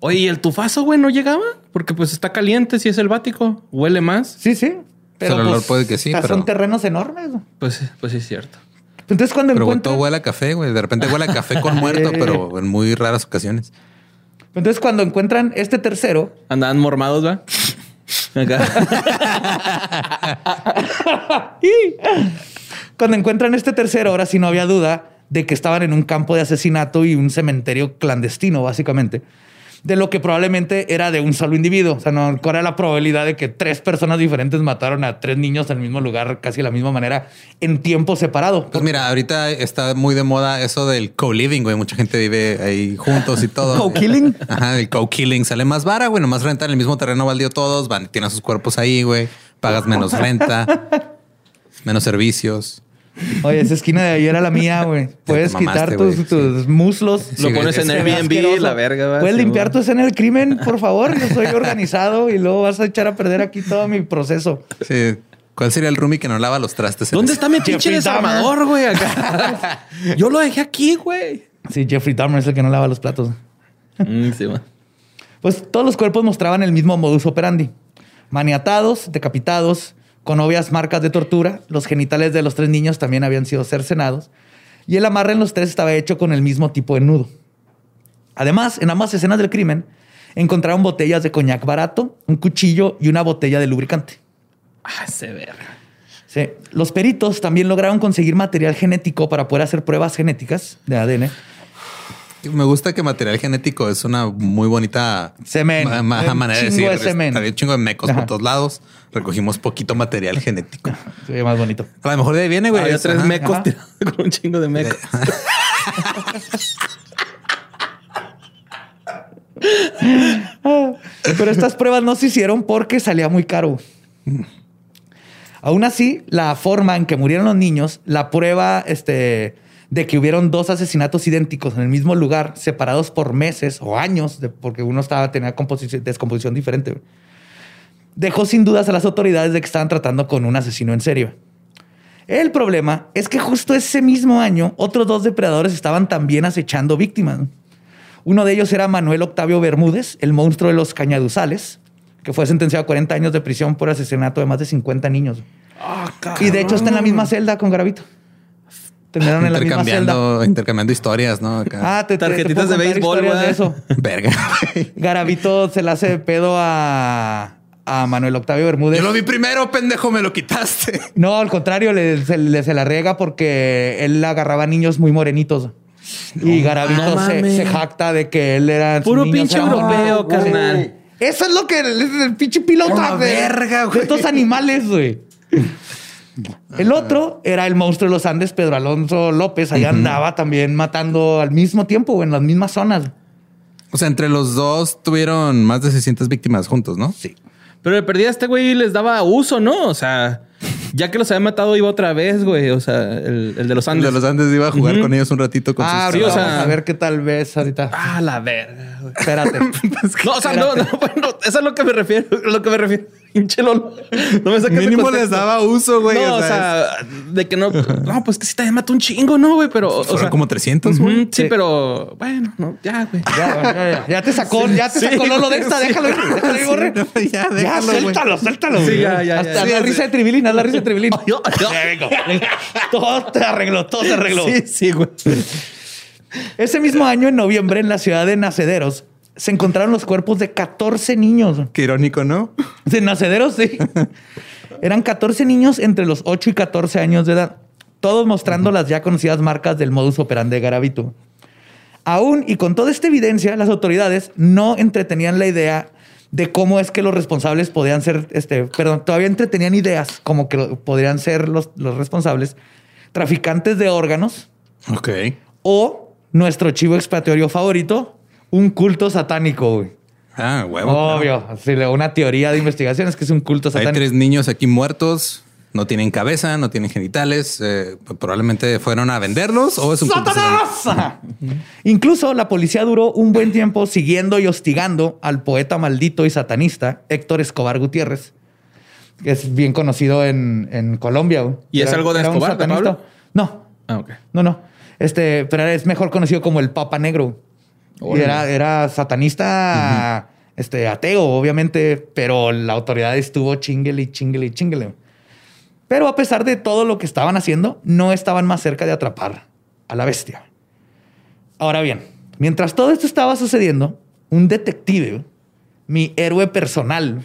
Oye, ¿y el tufazo, güey, no llegaba? Porque pues está caliente si es selvático. Huele más. Sí, sí. el olor puede que sí, pero- Son terrenos enormes. ¿no? Pues, pues sí es cierto. Entonces, cuando Pero encuentran... todo huele a café, güey. De repente huele a café con muerto, pero en muy raras ocasiones. Entonces, cuando encuentran este tercero, Andaban mormados, ¿va? Acá. Cuando encuentran este tercero, ahora sí no había duda de que estaban en un campo de asesinato y un cementerio clandestino, básicamente. De lo que probablemente era de un solo individuo. O sea, no, ¿cuál era la probabilidad de que tres personas diferentes mataron a tres niños en el mismo lugar, casi de la misma manera, en tiempo separado? Pues mira, ahorita está muy de moda eso del co-living, güey. Mucha gente vive ahí juntos y todo. ¿Co-killing? Ajá, el co-killing sale más vara, güey. Nomás rentan el mismo terreno baldío todos, van, tienen sus cuerpos ahí, güey. Pagas menos renta, menos servicios. Oye, esa esquina de ahí era la mía, güey. Puedes mamaste, quitar tus, muslos. Lo pones es- en Airbnb, la verga, ¿va? Puedes Sí, limpiar tu escena del crimen, por favor. Yo soy organizado y luego vas a echar a perder aquí todo mi proceso. Sí. ¿Cuál sería el roomie que no lava los trastes? ¿Dónde está mi pinche desarmador, güey? Yo lo dejé aquí, güey. Sí, Jeffrey Dahmer es el que no lava los platos. Mm, sí. Pues todos los cuerpos mostraban el mismo modus operandi. Maniatados, decapitados, con obvias marcas de tortura. Los genitales de los tres niños también habían sido cercenados. Y el amarre en los tres estaba hecho con el mismo tipo de nudo. Además, en ambas escenas del crimen, encontraron botellas de coñac barato, un cuchillo y una botella de lubricante. Ah, se verga. Sí. Los peritos también lograron conseguir material genético para poder hacer pruebas genéticas de ADN. Me gusta que material genético es una muy bonita Semen. ma- manera de decir. de semen. Había un chingo de mecos Ajá. por todos lados. Recogimos poquito material genético. Se ve más bonito. A lo mejor de ahí viene, güey. Había Es- tres ajá. mecos ajá. con un chingo de mecos. Pero estas pruebas no se hicieron porque salía muy caro. Aún así, la forma en que murieron los niños, la prueba este, de que hubieron dos asesinatos idénticos en el mismo lugar, separados por meses o años, de- porque uno estaba tenía composición- descomposición diferente, dejó sin dudas a las autoridades de que estaban tratando con un asesino en serio. El problema es que justo ese mismo año, otros dos depredadores estaban también acechando víctimas. Uno de ellos era Manuel Octavio Bermúdez, el monstruo de los cañaduzales, que fue sentenciado a 40 años de prisión por asesinato de más de 50 niños. y de hecho está en la misma celda con Gravito. Tendrán en la misma celda. intercambiando, intercambiando historias, ¿no? Acá. Ah, te, te- te Tarjetitas puedo de béisbol, de eso. Verga. güey. Garavito se le hace de pedo a, a Manuel Octavio Bermúdez. Yo lo vi primero, pendejo, me lo quitaste. No, al contrario, le, se, le- se la riega porque él agarraba niños muy morenitos. y Garavito no se, jacta de que él era. Puro pinche eran- europeo, Ah, carnal. Eso es lo que el, el pinche piloto de, verga, de güey. estos animales, güey. El otro era el monstruo de los Andes, Pedro Alonso López. Ahí andaba también matando al mismo tiempo, en las mismas zonas. O sea, entre los dos tuvieron más de 600 víctimas juntos, ¿no? Sí. Pero de perdida este güey les daba uso, ¿no? O sea, ya que los había matado iba otra vez, güey. O sea, el, el de los El Andes. de los Andes iba a jugar con ellos un ratito con Ah, sus ahorita o sea- vamos a ver qué tal vez ahorita. Ah, la verga. Espérate. No, o sea, no, no, bueno, eso es lo que me refiero, a lo que me refiero. Pinche Lolo. No me saques Mínimo les daba uso, güey. No, o sea, de que no. No, pues que sí también mató un chingo, ¿no, güey? Pero. O fueron sea, como 300, ujú, güey. sí, Sí. pero bueno, no, ya, güey. Ya, ya, ya, ya te sacó, ya te Sí, sacó Lolo de esta, sí. déjalo déjalo borre. Sí, no, ya, déjalo, güey. suéltalo, suéltalo. Sí, ya, ya, Hasta ya. la Sí, risa sí. de Tribilín, haz la risa de Tribilín. Yo- Ya, vengo. Todo te arregló, todo se arregló. Sí, sí, güey. Ese mismo año, en noviembre, en la ciudad de Nacederos, se encontraron los cuerpos de 14 niños. Qué irónico, ¿no? De Nacederos, sí. Eran 14 niños entre los 8 y 14 años de edad, todos mostrando las ya conocidas marcas del modus operandi de Garavito. Aún y con toda esta evidencia, las autoridades no entretenían la idea de cómo es que los responsables podían ser, este, perdón, todavía entretenían ideas como que podrían ser los, los responsables traficantes de órganos Ok. o nuestro chivo expiatorio favorito, un culto satánico. güey. Ah, huevo. claro. Obvio, sí, una teoría de investigación es que es un culto Hay satánico. tres niños aquí muertos. No tienen cabeza, no tienen genitales. eh, probablemente fueron a venderlos o es un culto satánico. Incluso la policía duró un buen tiempo siguiendo y hostigando al poeta maldito y satanista Héctor Escobar Gutiérrez, que es bien conocido en, en Colombia. güey. ¿Y es algo de Escobar, de. Pablo? No, Ah, ok. no, no. Este, pero es mejor conocido como el Papa Negro. Y Órale. era, era satanista, este, ateo, obviamente, pero la autoridad estuvo chinguele y chinguele y chinguele. Pero a pesar de todo lo que estaban haciendo, no estaban más cerca de atrapar a la bestia. Ahora bien, mientras todo esto estaba sucediendo, un detective, mi héroe personal,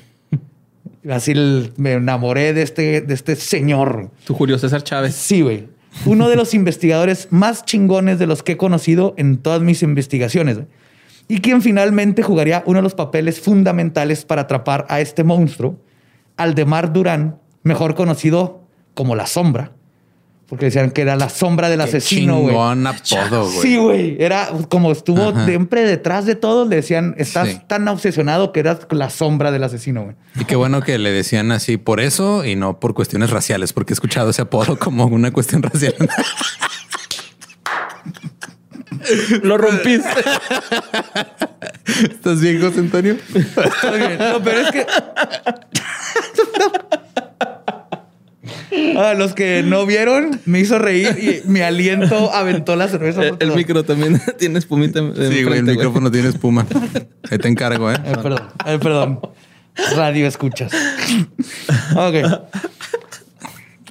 así me enamoré de este, de este señor. Tu Julio César Chávez. Sí, güey. Uno de los investigadores más chingones de los que he conocido en todas mis investigaciones. Y quien finalmente jugaría uno de los papeles fundamentales para atrapar a este monstruo, Aldemar Durán, mejor conocido como La Sombra. Porque decían que era la sombra del asesino, güey. Chingón apodo, güey. Sí, güey. Era como estuvo Ajá. siempre detrás de todo. Le decían, estás Sí. tan obsesionado que eras la sombra del asesino, güey. Y qué bueno que le decían así por eso y no por cuestiones raciales, porque he escuchado ese apodo como una cuestión racial. Lo rompiste. ¿Estás bien, José Antonio? Está bien. No, pero es que. A los que no vieron, me hizo reír y mi aliento aventó la cerveza. el, por el micro también tiene espumita. en- Sí, güey, el micrófono tiene espuma. Ahí te encargo, ¿eh? Ay, perdón, ay, perdón. Radio escuchas. Ok.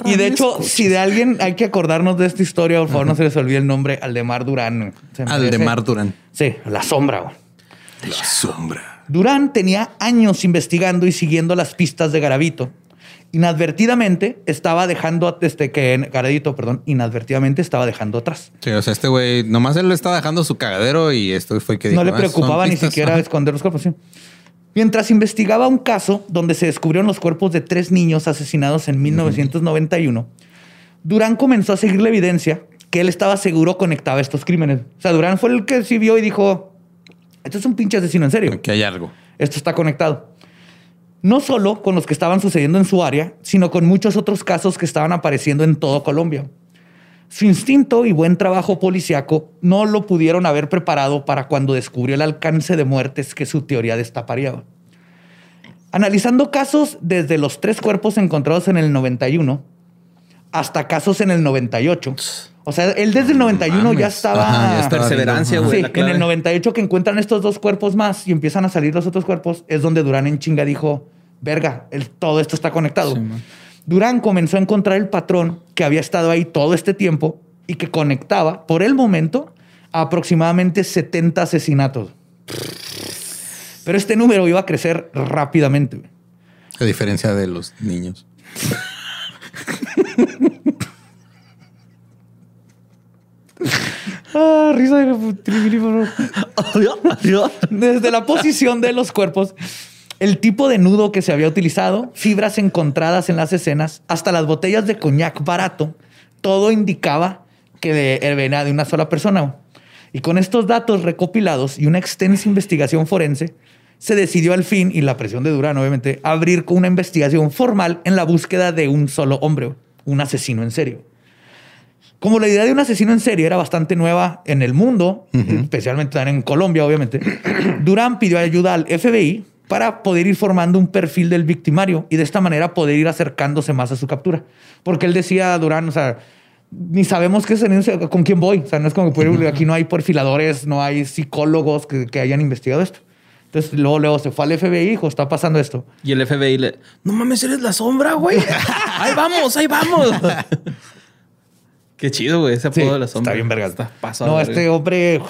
Y de hecho, si de alguien hay que acordarnos de esta historia, por favor, no se les olvide el nombre Aldemar Durán. merece- Aldemar Durán. Sí, la sombra. güey. La sombra. Durán tenía años investigando y siguiendo las pistas de Garavito. Inadvertidamente estaba dejando, este, que Garavito, perdón, inadvertidamente estaba dejando atrás. Sí, o sea, este güey, nomás él le estaba dejando su cagadero y esto fue que no dijo, le "Ah, preocupaba ni pistas". siquiera esconder los cuerpos. sí. Mientras investigaba un caso donde se descubrieron los cuerpos de tres niños asesinados en 1991, Durán comenzó a seguir la evidencia que él estaba seguro conectaba estos crímenes. O sea, Durán fue el que sí vio y dijo, esto es un pinche asesino en serio. Que hay algo. Esto está conectado. No solo con los que estaban sucediendo en su área, sino con muchos otros casos que estaban apareciendo en todo Colombia. Su instinto y buen trabajo policiaco no lo pudieron haber preparado para cuando descubrió el alcance de muertes que su teoría destaparía. Analizando casos desde los tres cuerpos encontrados en el 91 hasta casos en el 98. O sea, él desde el 91 ya mames. estaba... Ajá, ya estaba Perseverancia, güey. Sí, en el 98 que encuentran estos dos cuerpos más y empiezan a salir los otros cuerpos, es donde Durán en chinga dijo, verga, el- todo esto está conectado. Sí. Durán comenzó a encontrar el patrón que había estado ahí todo este tiempo y que conectaba, por el momento, a aproximadamente 70 asesinatos. Pero este número iba a crecer rápidamente. A diferencia de los niños. Ah, risa de tribilífero. Desde la posición de los cuerpos, el tipo de nudo que se había utilizado, fibras encontradas en las escenas, hasta las botellas de coñac barato, todo indicaba que venía de una sola persona. Y con estos datos recopilados y una extensa investigación forense, se decidió al fin, y la presión de Durán, obviamente, abrir con una investigación formal en la búsqueda de un solo hombre, un asesino en serio. Como la idea de un asesino en serie era bastante nueva en el mundo, especialmente en Colombia, obviamente, Durán pidió ayuda al FBI para poder ir formando un perfil del victimario y de esta manera poder ir acercándose más a su captura. Porque él decía, Durán, o sea, ni sabemos qué es con quién voy. O sea, no es como que aquí no hay perfiladores, no hay psicólogos que, que hayan investigado esto. Entonces luego, luego se fue al FBI, hijo, está pasando esto. Y el FBI le, no mames, eres la sombra, güey. ahí vamos, ahí vamos. Qué chido, güey, ese apodo Sí, de la sombra. Está bien vergas. Está pasado. No, este verga. hombre...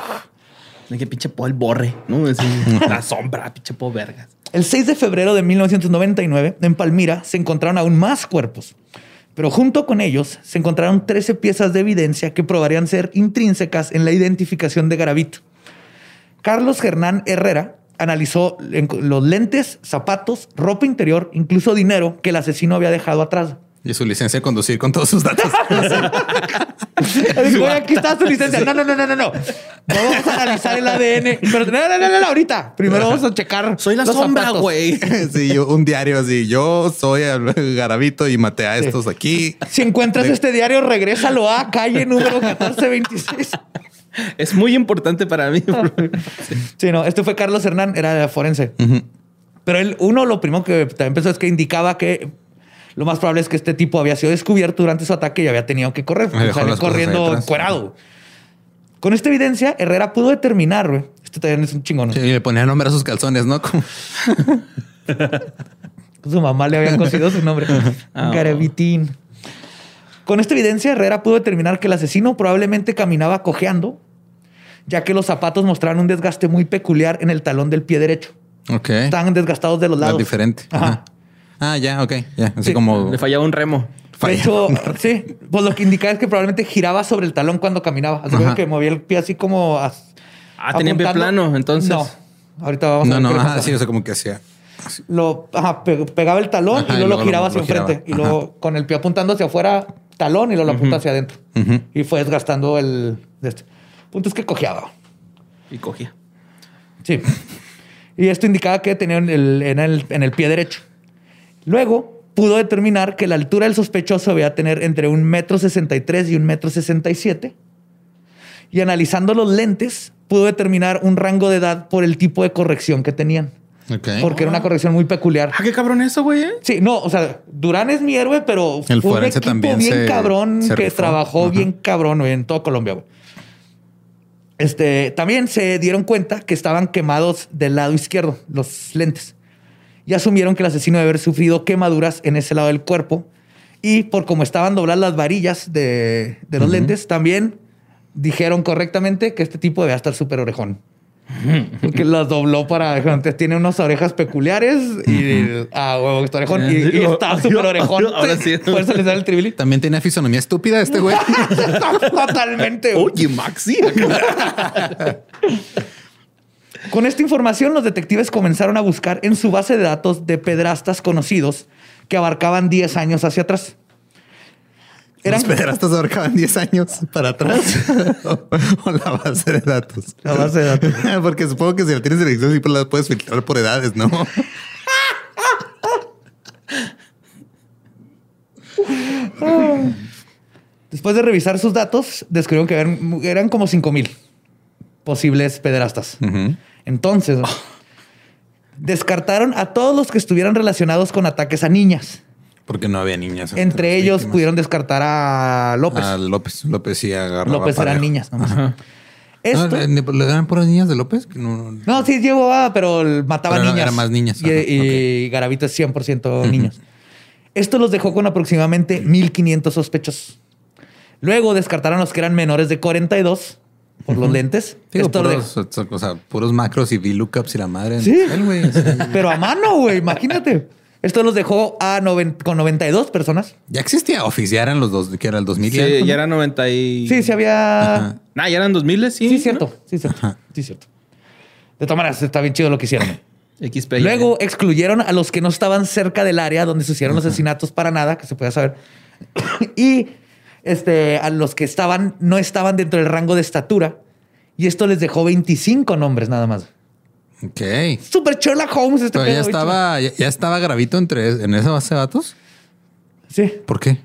Que pinche po el borre, ¿no? Así, la sombra, pinche po vergas. El 6 de febrero de 1999, en Palmira, se encontraron aún más cuerpos. Pero junto con ellos se encontraron 13 piezas de evidencia que probarían ser intrínsecas en la identificación de Garavito. Carlos Hernán Herrera analizó los lentes, zapatos, ropa interior, incluso dinero que el asesino había dejado atrás. Y su licencia de conducir con todos sus datos. Dijo, "Oye, aquí está su licencia. No, no, no, no, no, no. Vamos a analizar el ADN. Pero no, no, no, no, no, ahorita. Primero vamos a checar. Soy la los sombra, güey. sí, yo- un diario así. Yo soy el Garabito y maté a estos aquí. Si encuentras De- este diario, regrésalo a calle número 1426. Es muy importante para mí. Sí, no, este fue Carlos Hernán, era forense. Pero él, uno, lo primero que también pensó es que indicaba que lo más probable es que este tipo había sido descubierto durante su ataque y había tenido que correr. Cosas ahí corriendo cuerado. Con esta evidencia, Herrera pudo determinar, güey. Esto también es un chingón. ¿no? Sí, le ponía nombre a sus calzones, ¿no? Como- Su mamá le había cosido su nombre. Garavitín. Con esta evidencia, Herrera pudo determinar que el asesino probablemente caminaba cojeando, ya que los zapatos mostraban un desgaste muy peculiar en el talón del pie derecho. Ok. Estaban desgastados de los Era lados. diferente. Ajá. Ajá. Ah, ya, ok. Ya. Así Sí. como. Le fallaba un remo. De hecho, sí, pues lo que indicaba es que probablemente giraba sobre el talón cuando caminaba. Así Ajá. que movía el pie así como. Ah, tenía pie plano, entonces. No. Ahorita vamos a No, ver no, le ajá, sí, o sea, como que hacía. Lo ajá, pe- pegaba el talón Ajá, y y luego lo giraba lo- hacia lo giraba. enfrente. Y luego con el pie apuntando hacia afuera, talón y luego lo apunta hacia adentro. Y fue desgastando el. De este. Punto es que cojeaba. Y cogía. Sí. Y esto indicaba que tenía en el, en el, en el pie derecho. Luego pudo determinar que la altura del sospechoso debía tener entre un metro sesenta y tres y un metro sesenta y siete. Y analizando los lentes, pudo determinar un rango de edad por el tipo de corrección que tenían. Porque era una corrección muy peculiar. Ah, qué cabrón eso, güey. eh. Sí, no, o sea, Durán es mi héroe, pero El fue un equipo también bien se- cabrón se que rifó. trabajó Ajá. bien cabrón güey, en todo Colombia. güey. Este, también se dieron cuenta que estaban quemados del lado izquierdo, los lentes. Y asumieron que el asesino debe haber sufrido quemaduras en ese lado del cuerpo. Y por como estaban dobladas las varillas de, de los lentes, también dijeron correctamente que este tipo debía estar súper orejón. Porque las dobló para. Entonces tiene unas orejas peculiares y. Ah, huevo, está orejón. Y, y está súper orejón. Ahora sí. Por eso le sale el tribili. También tiene fisonomía estúpida este güey. Totalmente. Oye, Maxi. Con esta información, los detectives comenzaron a buscar en su base de datos de pedrastas conocidos que abarcaban 10 años hacia atrás. Eran Los pederastas abarcaban 10 años para atrás. o la base de datos. La base de datos. Porque supongo que si la tienes de elección, siempre la puedes filtrar por edades, ¿no? Después de revisar sus datos, descubrieron que eran, eran como 5 mil posibles pederastas. Entonces, descartaron a todos los que estuvieran relacionados con ataques a niñas. Porque no había niñas. Entre las ellos víctimas. pudieron descartar a López. A López. López sí agarraba. López eran niñas. nomás. No, ¿le, le eran puras niñas de López? No- no, sí llevaba, pero mataba Pero niñas. era más niñas. Y, y Garavito es 100% niños. Esto los dejó con aproximadamente 1500 sospechosos. Luego descartaron los que eran menores de 42 por los lentes. Digo, Esto lo puros, o sea, puros macros y VLOOKUPs y la madre. Sí. Él, güey, así. Pero a mano, güey, imagínate. Esto los dejó a noven- con 92 personas. Ya existía Office, ya eran los dos, que era el 2000. Sí, ya, ¿no? ya era 90 y... Sí, sí había... Ajá. Nah, ya eran 2000, sí. Sí, ¿no? cierto. Sí, cierto. Sí, cierto. De todas maneras, está bien chido lo que hicieron. XP. Luego excluyeron a los que no estaban cerca del área donde se hicieron los asesinatos para nada, que se pueda saber. y este, a los que estaban, no estaban dentro del rango de estatura. Y esto les dejó 25 nombres nada más. Ok. Super Sherlock Holmes este Pero ya pedo, estaba, ya, ya estaba gravito entre en esa base de datos. Sí. ¿Por qué?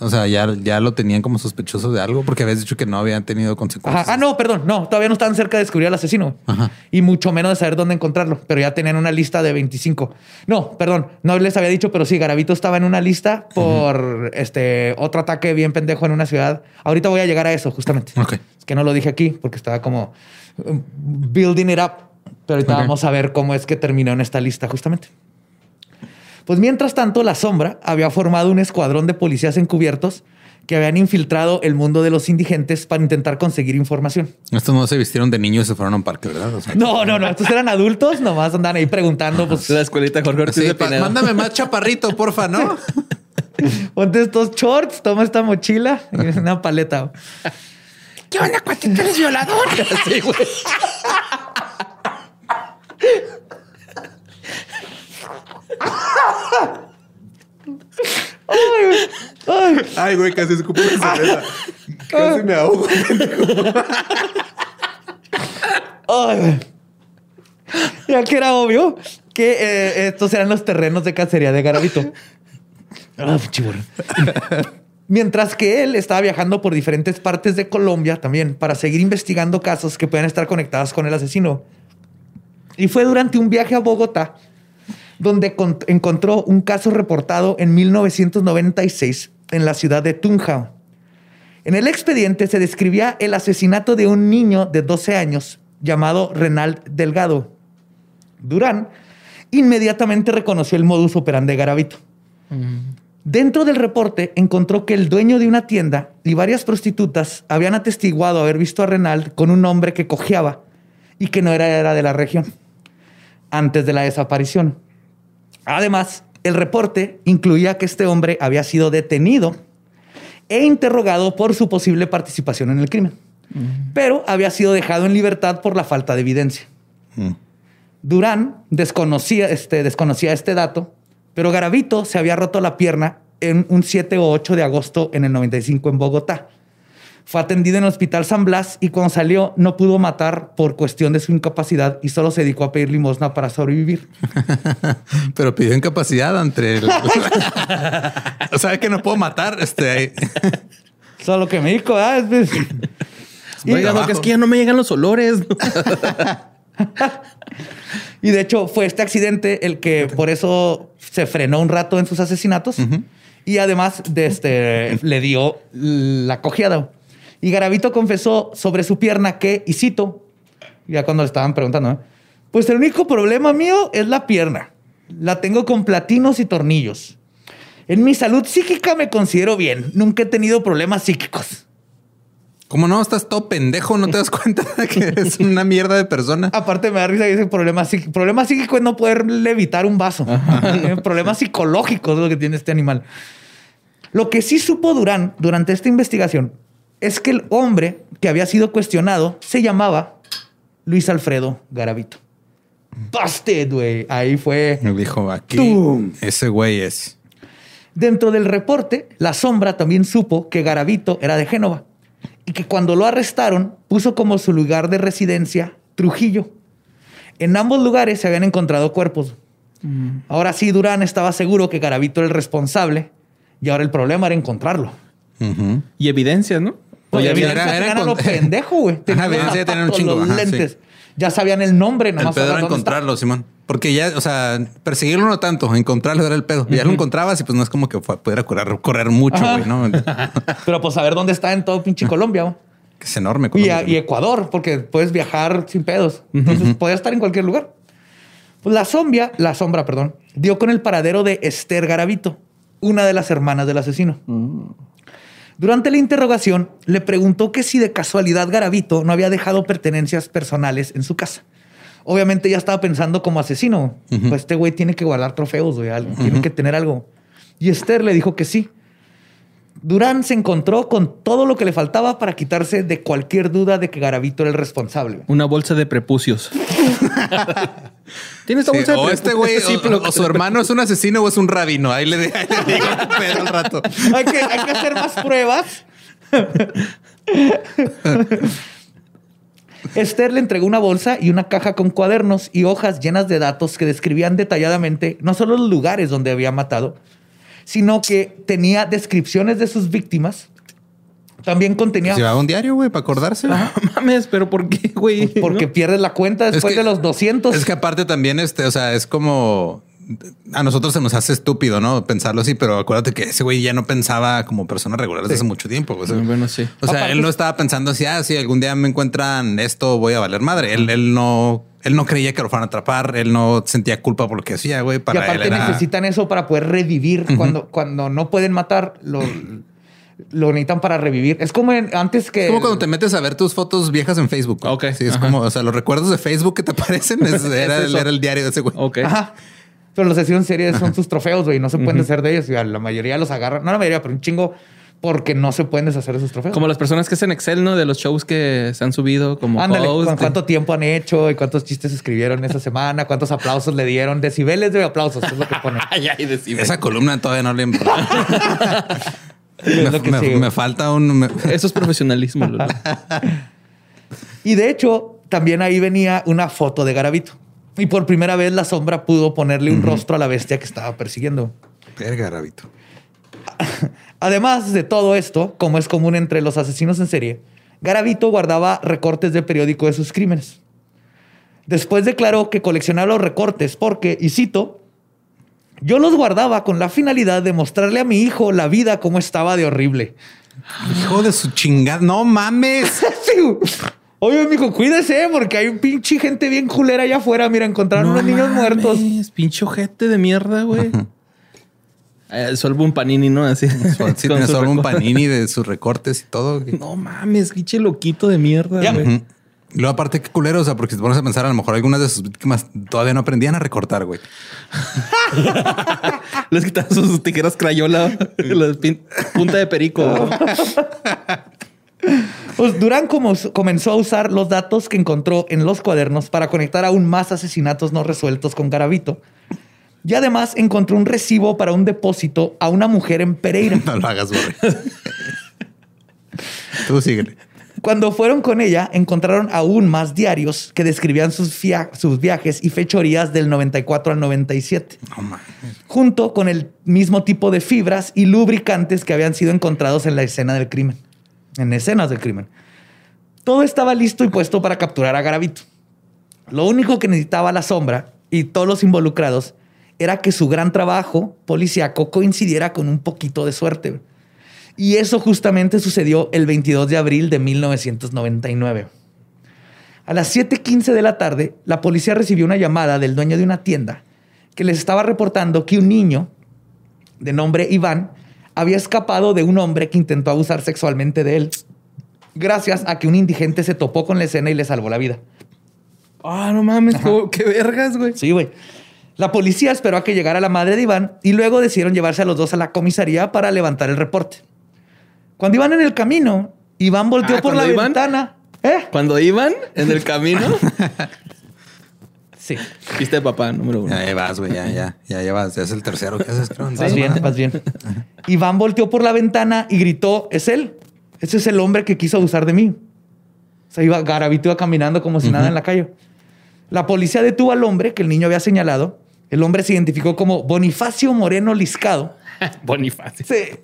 O sea, ya, ya lo tenían como sospechoso de algo porque habías dicho que no habían tenido consecuencias. Ajá. Ah, no, perdón. No, todavía no estaban cerca de descubrir al asesino. Ajá. Y mucho menos de saber dónde encontrarlo. Pero ya tenían una lista de 25. No, perdón. No les había dicho, pero sí, Garavito estaba en una lista por este otro ataque bien pendejo en una ciudad. Ahorita voy a llegar a eso, justamente. Ok. Es que no lo dije aquí porque estaba como um, building it up. Pero ahorita vamos a ver cómo es que terminó en esta lista, justamente. Pues mientras tanto, la sombra había formado un escuadrón de policías encubiertos que habían infiltrado el mundo de los indigentes para intentar conseguir información. Estos no se vistieron de niños y se fueron a un parque, ¿verdad? O sea, No, no, no. Estos eran adultos, nomás andan ahí preguntando, pues, La escuelita Jorge Ortiz sí, de Pinedo. mándame más chaparrito, porfa, ¿no? ponte estos shorts, toma esta mochila y una paleta. ¿Qué onda, cuatito? ¿Eres violador? Sí, güey. Ay, Ay, güey, casi escupo la cerveza. Casi me ahogo. ay, güey. Ya que era obvio que eh, estos eran los terrenos de cacería de Garavito. Ah. Mientras que él estaba viajando por diferentes partes de Colombia también para seguir investigando casos que puedan estar conectados con el asesino. Y fue durante un viaje a Bogotá donde con- encontró un caso reportado en 1996 en la ciudad de Tunja. En el expediente se describía el asesinato de un niño de 12 años llamado Renald Delgado. Durán inmediatamente reconoció el modus operandi de Garavito. Dentro del reporte encontró que el dueño de una tienda y varias prostitutas habían atestiguado haber visto a Renald con un hombre que cojeaba y que no era, era de la región antes de la desaparición. Además, el reporte incluía que este hombre había sido detenido e interrogado por su posible participación en el crimen, pero había sido dejado en libertad por la falta de evidencia. Durán desconocía este, desconocía este dato, pero Garavito se había roto la pierna en un 7 o 8 de agosto en el 95 en Bogotá. Fue atendido en el Hospital San Blas y cuando salió no pudo matar por cuestión de su incapacidad y solo se dedicó a pedir limosna para sobrevivir. Pero pidió incapacidad entre el... o sea, que no puedo matar. Este, Solo que me dijo, ah, es- Y, Oiga, Doc, es que ya no me llegan los olores. Y de hecho fue este accidente el que por eso se frenó un rato en sus asesinatos y además de este, le dio la cojeada. Y Garavito confesó sobre su pierna que, y cito, ya cuando le estaban preguntando, ¿eh? pues el único problema mío es la pierna. La tengo con platinos y tornillos. En mi salud psíquica me considero bien. Nunca he tenido problemas psíquicos. ¿Cómo no? Estás todo pendejo. ¿No te das cuenta de que eres una mierda de persona? Aparte me da risa que dice problema psíquico. Problema psíquico es no poder levitar un vaso. Problemas psicológicos es lo que tiene este animal. Lo que sí supo Durán durante esta investigación es que el hombre que había sido cuestionado se llamaba Luis Alfredo Garavito. Busted, güey. Ahí fue. Me dijo aquí. Tum. Ese güey es. Dentro del reporte, la sombra también supo que Garavito era de Génova y que cuando lo arrestaron puso como su lugar de residencia Trujillo. En ambos lugares se habían encontrado cuerpos. Ahora sí, Durán estaba seguro que Garavito era el responsable y ahora el problema era encontrarlo. Y evidencias, ¿no? Oye, ya evidencia era- era tenían a lo encont- pendejo, güey. Los tenían un chingo, los ajá, sí. lentes. Ya sabían el nombre, El nomás pedo era encontrarlo, Simón. Porque ya, o sea, perseguirlo no tanto, encontrarlo era el pedo. Ya lo encontrabas y pues no es como que pudiera correr, correr mucho, güey, ¿no? Pero pues saber dónde está en todo pinche Colombia, güey. Que es enorme. Y, Colombia, y Ecuador, porque puedes viajar sin pedos. Entonces podía estar en cualquier lugar. Pues la sombra, la sombra, perdón, dio con el paradero de Esther Garavito, una de las hermanas del asesino. Durante la interrogación, le preguntó que si de casualidad Garavito no había dejado pertenencias personales en su casa Obviamente ya estaba pensando como asesino. Pues este güey tiene que guardar trofeos, güey. algo, Tiene que tener algo. Y Esther le dijo que sí. Durán se encontró con todo lo que le faltaba para quitarse de cualquier duda de que Garavito era el responsable. Una bolsa de prepucios. Tienes esta Sí, bolsa de o prepucios. este güey, Sí, o, o su hermano es un asesino o es un rabino. Ahí le, ahí le digo pedo al rato. hay, que, hay que hacer más pruebas. Esther le entregó una bolsa y una caja con cuadernos y hojas llenas de datos que describían detalladamente no solo los lugares donde había matado, sino que tenía descripciones de sus víctimas. También contenía... Se va a un diario, güey, para acordarse. No mames, pero ¿por qué, güey? Porque ¿No? pierdes la cuenta después que- de los 200. Es que aparte también, este, o sea, es como a nosotros se nos hace estúpido, ¿no? Pensarlo así, pero acuérdate que ese güey ya no pensaba como persona regular desde hace mucho tiempo. O sea, Bueno, sí. o sea, Aparte- él no estaba pensando así, ah, si algún día me encuentran esto, voy a valer madre. Él, él no, él no creía que lo fueran a atrapar. Él no sentía culpa por lo que hacía, güey. y él aparte era... necesitan eso para poder revivir. cuando, cuando no pueden matar, lo, lo necesitan para revivir. Es como en- antes que... Es como cuando te metes a ver tus fotos viejas en Facebook. güey. Ok, Sí, es ajá. como, o sea, los recuerdos de Facebook que te aparecen es- era, Es el, eso. era el diario de ese güey. Ok. Ajá. Pero los asesinos en serie son sus trofeos, güey. No se pueden deshacer de ellos. Y a la mayoría los agarran. No la mayoría, pero un chingo. Porque no se pueden deshacer de sus trofeos. Como las personas que hacen Excel, ¿no? De los shows que se han subido como Ándale, host. con cuánto tiempo han hecho y cuántos chistes escribieron esa semana, cuántos aplausos le dieron, decibeles de aplausos, es lo que pone. Ay, ay, decime. Esa columna todavía no le... me, me- falta un... me- Eso es profesionalismo. Y de hecho, también ahí venía una foto de Garavito. Y por primera vez la sombra pudo ponerle un rostro a la bestia que estaba persiguiendo. Verga, Rabito. Además de todo esto, como es común entre los asesinos en serie, Garavito guardaba recortes de periódico de sus crímenes. Después declaró que coleccionaba los recortes porque, y cito, yo los guardaba con la finalidad de mostrarle a mi hijo la vida como estaba de horrible. Hijo de su chingada. No mames. Sí. Oye, mijo, cuídese porque hay un pinche gente bien culera allá afuera. Mira, encontraron unos niños muertos. Pinche ojete de mierda, güey. Eh, Solo un panini, ¿no? Así. Sí, tiene su panini de sus recortes y todo. No mames, pinche loquito de mierda. Ujú. Y luego aparte, qué culero, o sea, porque si te pones a pensar, a lo mejor algunas de sus víctimas todavía no aprendían a recortar, güey. Les quitaban sus tijeras crayola, la pin- punta de perico. güey. Pues Durán como- comenzó a usar los datos que encontró en los cuadernos para conectar aún más asesinatos no resueltos con Garavito. Y además encontró un recibo para un depósito a una mujer en Pereira. No lo hagas, güey. Tú síguele. Cuando fueron con ella, encontraron aún más diarios que describían sus, viajes y fechorías del 94 al 97, No mames. junto con el mismo tipo de fibras y lubricantes que habían sido encontrados en la escena del crimen, en escenas del crimen. Todo estaba listo y puesto para capturar a Garavito. Lo único que necesitaba la sombra y todos los involucrados era que su gran trabajo policíaco coincidiera con un poquito de suerte. Y eso justamente sucedió el 22 de abril de 1999. A las 7:15 de la tarde, la policía recibió una llamada del dueño de una tienda que les estaba reportando que un niño de nombre Iván había escapado de un hombre que intentó abusar sexualmente de él, gracias a que un indigente se topó con la escena y le salvó la vida. Ah, no mames, qué, qué vergas, güey. Sí, güey. La policía esperó a que llegara la madre de Iván y luego decidieron llevarse a los dos a la comisaría para levantar el reporte. Cuando iban en el camino, Iván volteó Ah, por la ventana. ¿Eh? Cuando iban en el camino, Sí. viste de papá, número uno. Ya, ya vas, güey, ya, ya, ya, ya vas. Ya es el tercero que haces, creo. Vas bien, vas bien. Iván volteó por la ventana y gritó, es él. Ese es el hombre que quiso abusar de mí. O sea, iba Garavito iba caminando como si nada en la calle. La policía detuvo al hombre que el niño había señalado. El hombre se identificó como Bonifacio Moreno Liscado. Bonifacio. Sí.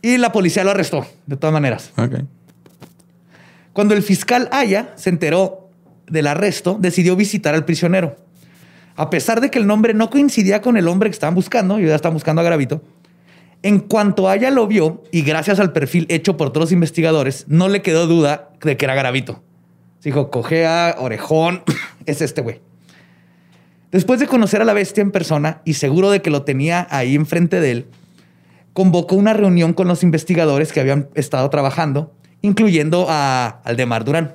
Y la policía lo arrestó, de todas maneras. Ok. Cuando el fiscal Aya se enteró del arresto, decidió visitar al prisionero. A pesar de que el nombre no coincidía con el hombre que estaban buscando, y ya estaban buscando a Gravito, en cuanto Aya lo vio, y gracias al perfil hecho por todos los investigadores, no le quedó duda de que era Gravito. Dijo, cojea, orejón, es este güey. Después de conocer a la bestia en persona y seguro de que lo tenía ahí enfrente de él, convocó una reunión con los investigadores que habían estado trabajando, incluyendo a Aldemar Durán.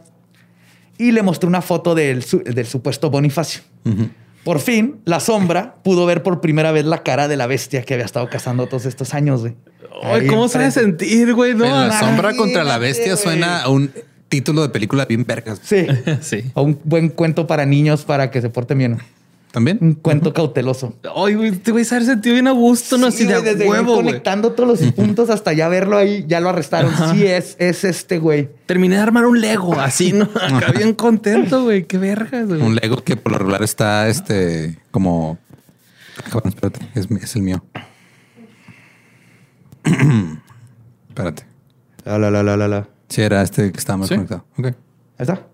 y le mostró una foto del, del supuesto Bonifacio. Por fin, la sombra pudo ver por primera vez la cara de la bestia que había estado cazando todos estos años. güey. Ay, Ahí ¿cómo se debe enfrente. sentir, güey? No, la sombra contra la bestia güey. suena a un título de película bien vergas. Sí. sí. O un buen cuento para niños para que se porten bien. Un ¿También? cuento cauteloso. Ay, güey, te voy a haber sentido bien a gusto, no Sí, así de güey, desde ir huevo, güey. conectando todos los puntos hasta ya verlo ahí, ya lo arrestaron. Sí, es, es este güey. Terminé de armar un Lego así, ¿no? Acá bien contento, güey. Qué vergas, güey. Un Lego que por lo regular está este como. Cabrón, espérate, es, el mío. espérate. La, la, la, la, la, la. Ahí Sí, era este que estaba más ¿Sí? conectado. Ok. está.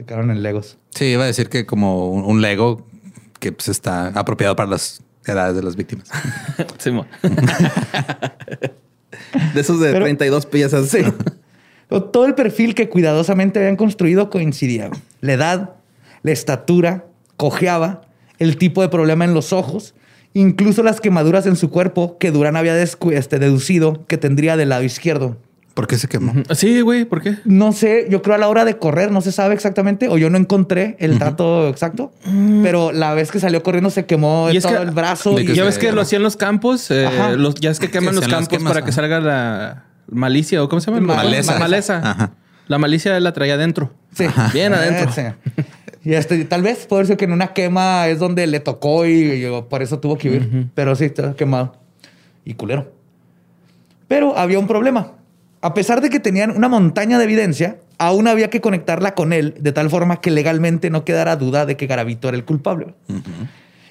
Se quedaron en Legos. Sí, iba a decir que como un, un Lego que pues, está apropiado para las edades de las víctimas. Sí, mo. de esos de Pero- 32 piezas. Sí. Pero Todo el perfil que cuidadosamente habían construido coincidía. La edad, la estatura, cojeaba, el tipo de problema en los ojos, incluso las quemaduras en su cuerpo que Durán había este, deducido que tendría del lado izquierdo. ¿Por qué se quemó? Sí, güey, ¿por qué? No sé, yo creo a la hora de correr, no se sabe exactamente, o yo no encontré el dato exacto, pero la vez que salió corriendo se quemó Y es todo que- el brazo. y- ya ves que lo hacían los campos, eh, Ajá. los, ya es que queman los campos quemas, para que salga la malicia o cómo se llama? Ma- Maleza. Maleza. Ajá. La malicia la traía adentro. Sí. Bien adentro. Sí. Y este, tal vez puede ser que en una quema es donde le tocó y, y por eso tuvo que huir. Pero sí, está quemado. Y culero. Pero había un problema. A pesar de que tenían una montaña de evidencia, aún había que conectarla con él de tal forma que legalmente no quedara duda de que Garavito era el culpable.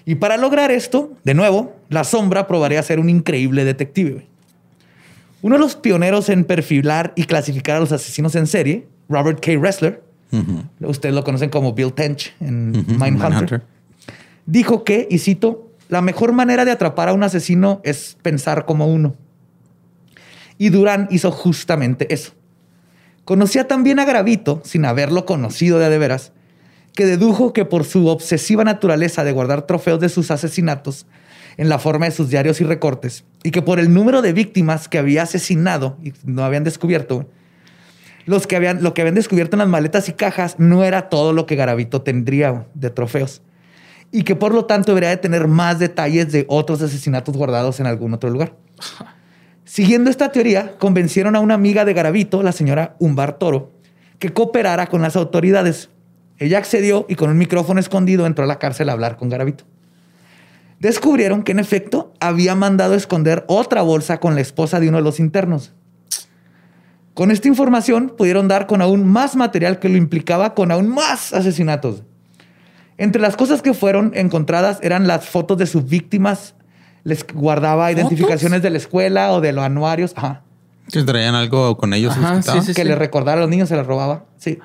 Y para lograr esto, de nuevo, la sombra probaría ser un increíble detective. Uno de los pioneros en perfilar y clasificar a los asesinos en serie, Robert K. Ressler, ustedes lo conocen como Bill Tench en Mindhunter, Mindhunter. dijo que, y cito, la mejor manera de atrapar a un asesino es pensar como uno. Y Durán hizo justamente eso. Conocía tan bien a Gravito, sin haberlo conocido de de veras, que dedujo que por su obsesiva naturaleza de guardar trofeos de sus asesinatos en la forma de sus diarios y recortes, y que por el número de víctimas que había asesinado y no habían descubierto, los que habían, lo que habían descubierto en las maletas y cajas no era todo lo que Garavito tendría de trofeos. Y que por lo tanto debería de tener más detalles de otros asesinatos guardados en algún otro lugar. Siguiendo esta teoría, convencieron a una amiga de Garavito, la señora Umbar Toro, que cooperara con las autoridades. Ella accedió y con un micrófono escondido entró a la cárcel a hablar con Garavito. Descubrieron que en efecto había mandado esconder otra bolsa con la esposa de uno de los internos. Con esta información pudieron dar con aún más material que lo implicaba con aún más asesinatos. Entre las cosas que fueron encontradas eran las fotos de sus víctimas. Les guardaba identificaciones de la escuela o de los anuarios. Ajá. Si traían algo con ellos. Ajá, les sí, sí. que le recordara a los niños, se las robaba. Sí.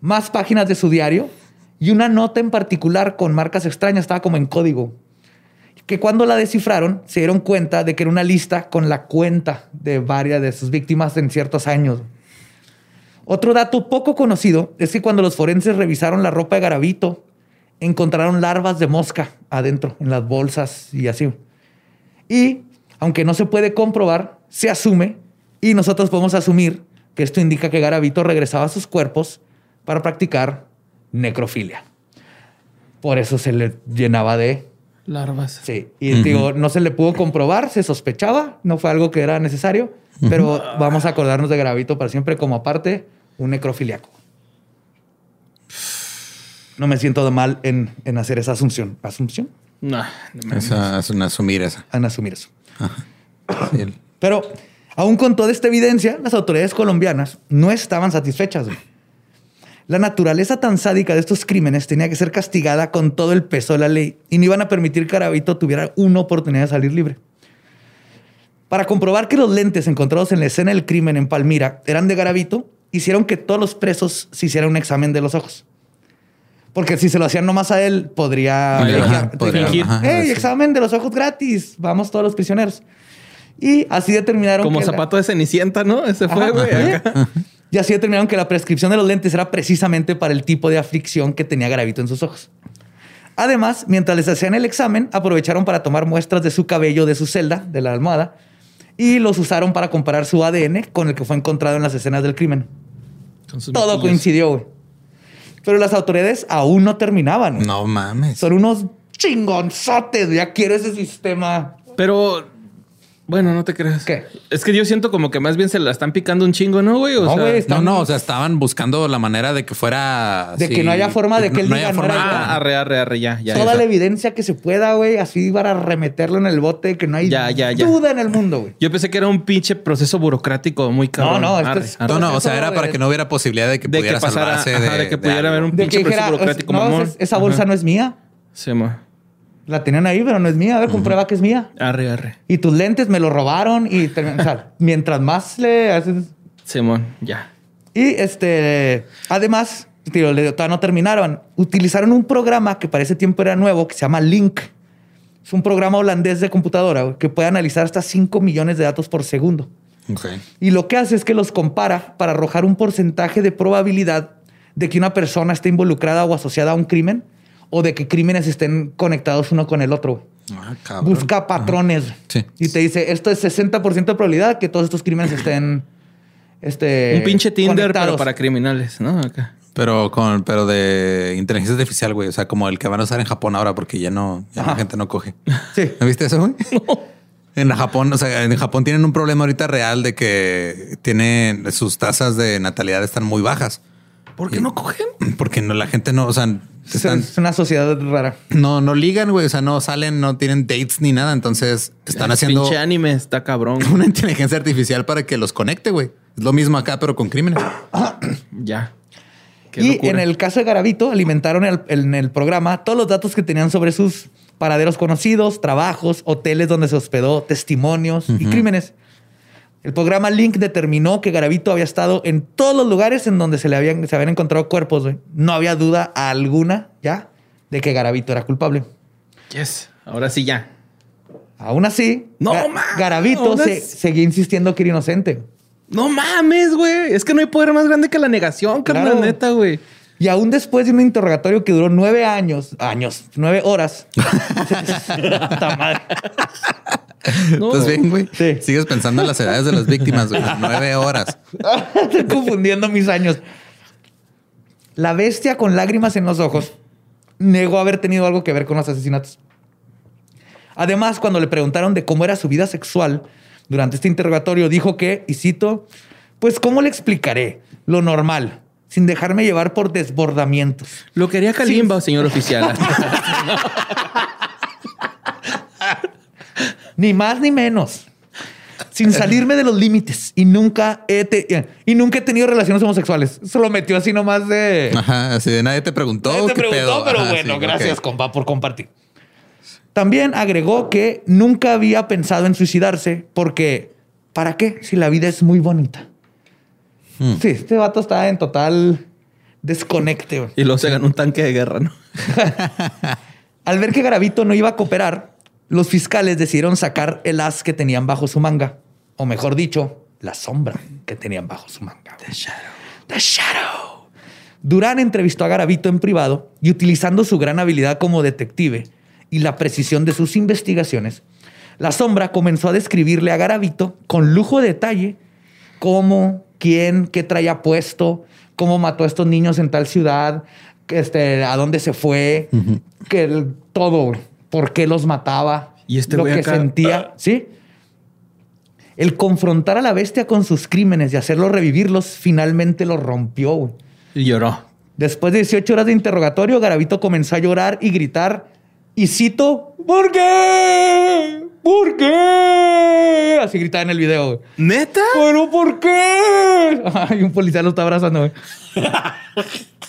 Más páginas de su diario y una nota en particular con marcas extrañas, estaba como en código. Que cuando la descifraron, se dieron cuenta de que era una lista con la cuenta de varias de sus víctimas en ciertos años. Otro dato poco conocido es que cuando los forenses revisaron la ropa de Garavito, encontraron larvas de mosca adentro, en las bolsas y así. Y aunque no se puede comprobar, se asume y nosotros podemos asumir que esto indica que Garavito regresaba a sus cuerpos para practicar necrofilia. Por eso se le llenaba de... Larvas. Sí, y digo, no se le pudo comprobar, se sospechaba, no fue algo que era necesario, pero vamos a acordarnos de Garavito para siempre como aparte un necrofiliaco. No me siento de mal en, en hacer esa asunción. ¿Asunción? No, no. Esa es una asumir esa. En asumir eso. Sí, el- Pero aún con toda esta evidencia, las autoridades colombianas no estaban satisfechas. güey. La naturaleza tan sádica de estos crímenes tenía que ser castigada con todo el peso de la ley y no iban a permitir que Garavito tuviera una oportunidad de salir libre. Para comprobar que los lentes encontrados en la escena del crimen en Palmira eran de Garavito, hicieron que todos los presos se hicieran un examen de los ojos. Porque si se lo hacían nomás a él, podría... Ajá, fingir- podría- fingir, ajá, "Hey, examen de los ojos gratis! Vamos todos los prisioneros. Y así determinaron Como que la- zapato de cenicienta, ¿no? Ese fue, güey. Y así determinaron que la prescripción de los lentes era precisamente para el tipo de aflicción que tenía Garavito en sus ojos. Además, mientras les hacían el examen, aprovecharon para tomar muestras de su cabello de su celda, de la almohada, y los usaron para comparar su ADN con el que fue encontrado en las escenas del crimen. Todo coincidió, güey. Pero las autoridades aún no terminaban. No mames. Son unos chingonzotes. Ya quiero ese sistema. Pero, bueno, no te creas. ¿Qué? Es que yo siento como que más bien se la están picando un chingo, ¿no, güey? O No, sea, güey, No, están- no, o sea, estaban buscando la manera de que fuera. De que no haya forma de que él no diga haya no forma. el- Ah, arre, arre, arre, ya, ya. Toda ya. la evidencia que se pueda, güey, así para remeterlo en el bote, que no hay Ya, ya, ya. duda en el mundo, güey. Yo pensé que era un pinche proceso burocrático muy cabrón. no, esto Arre, es- arre. No, no, o sea, era para que no hubiera posibilidad de que De que pudiera pasara, salvarse ajá, de, de que pudiera haber un pinche proceso burocrático no, mamón. esa bolsa no es mía. Sí. La tenían ahí, pero no es mía. A ver, comprueba que es mía. Arre, arre. Y tus lentes me los robaron y o sea, mientras más le haces... Simón, ya. Y este, además, tío, todavía no terminaron. Utilizaron un programa que para ese tiempo era nuevo, que se llama Link. Es un programa holandés de computadora que puede analizar hasta 5 millones de datos por segundo. Ok. Y lo que hace es que los compara para arrojar un porcentaje de probabilidad de que una persona esté involucrada o asociada a un crimen o de que crímenes estén conectados uno con el otro. Ah. Busca patrones. Sí. Y te dice, esto es 60% de probabilidad que todos estos crímenes estén... Este, un pinche Tinder, pero para criminales, ¿no? Acá. Pero con, pero de inteligencia artificial, güey. O sea, como el que van a usar en Japón ahora, porque ya no, ya la gente no coge. Sí. ¿No viste eso, güey? En Japón, o sea, en Japón tienen un problema ahorita real de que tienen sus tasas de natalidad están muy bajas. ¿Por qué no cogen? Porque no, la gente no, o sea, Es, están, es una sociedad rara. no, no ligan, güey. O sea, no salen, no tienen dates ni nada. Entonces están haciendo Pinche anime está cabrón. una inteligencia artificial para que los conecte, güey. Es lo mismo acá, pero con crímenes. Ya. Qué y locura. en el caso de Garavito, alimentaron el- en el programa todos los datos que tenían sobre sus paraderos conocidos, trabajos, hoteles donde se hospedó, testimonios y crímenes. El programa Link determinó que Garavito había estado en todos los lugares en donde se le habían, se habían encontrado cuerpos. güey. No había duda alguna ya de que Garavito era culpable. Yes. Ahora sí ya. Aún así, No, Ga- ma, Garavito se- seguía insistiendo que era inocente. No mames, güey. Es que no hay poder más grande que la negación, carnal, Claro. neta, güey. Y aún después de un interrogatorio que duró nueve años, años, nueve horas. Madre. No. ¿Estás bien, güey? Sí. Sigues pensando en las edades de las víctimas, güey. Nueve horas. Estoy confundiendo mis años. La bestia con lágrimas en los ojos negó haber tenido algo que ver con los asesinatos. Además, cuando le preguntaron de cómo era su vida sexual durante este interrogatorio, dijo que, y cito, pues ¿cómo le explicaré? Lo normal, sin dejarme llevar por desbordamientos. Lo quería Kalimba, señor oficial. Ni más ni menos. Sin salirme de los límites. Y nunca he, te- y nunca he tenido relaciones homosexuales. Se lo metió así nomás de... Ajá, así de nadie te preguntó. Nadie te ¿qué preguntó, pedo? pero Ajá, bueno, sí, gracias, compa, por compartir. También agregó que nunca había pensado en suicidarse porque, ¿para qué? Si la vida es muy bonita. Hmm. Sí, este vato está en total desconecte. y luego se ganó un tanque de guerra, ¿no? Al ver que Garavito no iba a cooperar, los fiscales decidieron sacar el as que tenían bajo su manga. O mejor dicho, la sombra que tenían bajo su manga. The Shadow. The Shadow. Durán entrevistó a Garavito en privado y utilizando su gran habilidad como detective y la precisión de sus investigaciones, la sombra comenzó a describirle a Garavito con lujo de detalle cómo, quién, qué traía puesto, cómo mató a estos niños en tal ciudad, este, a dónde se fue, que el- todo. Por qué los mataba, Y este lo que acá, sentía, ¿sí? El confrontar a la bestia con sus crímenes y hacerlo revivirlos finalmente lo rompió. güey. Y lloró. Después de 18 horas de interrogatorio, Garavito comenzó a llorar y gritar, y cito, ¿por qué? ¿Por qué? Así gritaba en el video. güey. ¿Neta? ¿Pero por qué? Ay, un policía lo está abrazando, güey.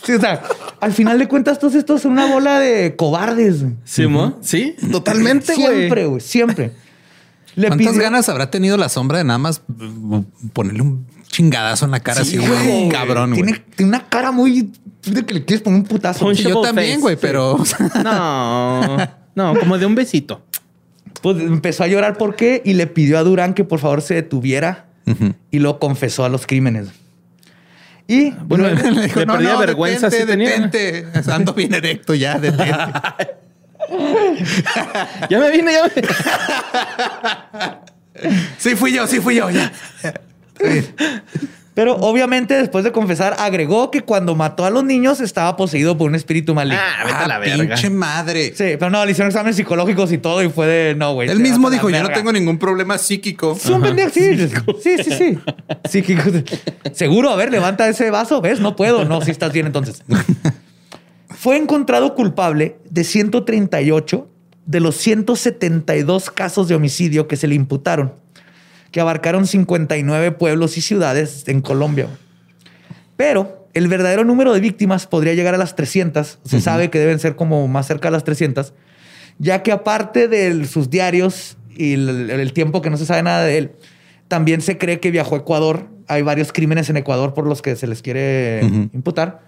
Sí, o sea, al final de cuentas, todos estos son una bola de cobardes. güey. ¿Sí, mo? Sí, totalmente. Siempre, güey, siempre. Le ¿Cuántas pidió- ganas habrá tenido la sombra de nada más uh, ponerle un chingadazo en la cara Sí, así, güey? Cabrón, güey. Tiene, tiene una cara muy de que le quieres poner un putazo. Yo también, face, güey, sí. pero No, no, como de un besito. Pues empezó a llorar por qué y le pidió a Durán que por favor se detuviera y lo confesó a los crímenes. Y Bueno, luego- le perdía vergüenza detente, sí tenía. detente. Ando bien erecto ya, detente. Ya me vine, ya me... sí fui yo, sí fui yo, ya. Pero obviamente después de confesar agregó que cuando mató a los niños estaba poseído por un espíritu maligno. Ah, vete a la Ah, verga. pinche madre. Sí, pero no, le hicieron exámenes psicológicos y todo y fue de no, güey. Él te mismo vas a la dijo, yo no verga". tengo ningún problema psíquico. Es un pendejo, sí, sí, sí, sí. Psíquico. Seguro, a ver, levanta ese vaso, ¿ves? No puedo. No, si estás bien entonces. Fue encontrado culpable de 138 de los 172 casos de homicidio que se le imputaron, que abarcaron 59 pueblos y ciudades en Colombia. Pero el verdadero número de víctimas podría llegar a las 300. Se sabe que deben ser como más cerca de las 300, ya que aparte de sus diarios y el, el tiempo que no se sabe nada de él, también se cree que viajó a Ecuador. Hay varios crímenes en Ecuador por los que se les quiere imputar.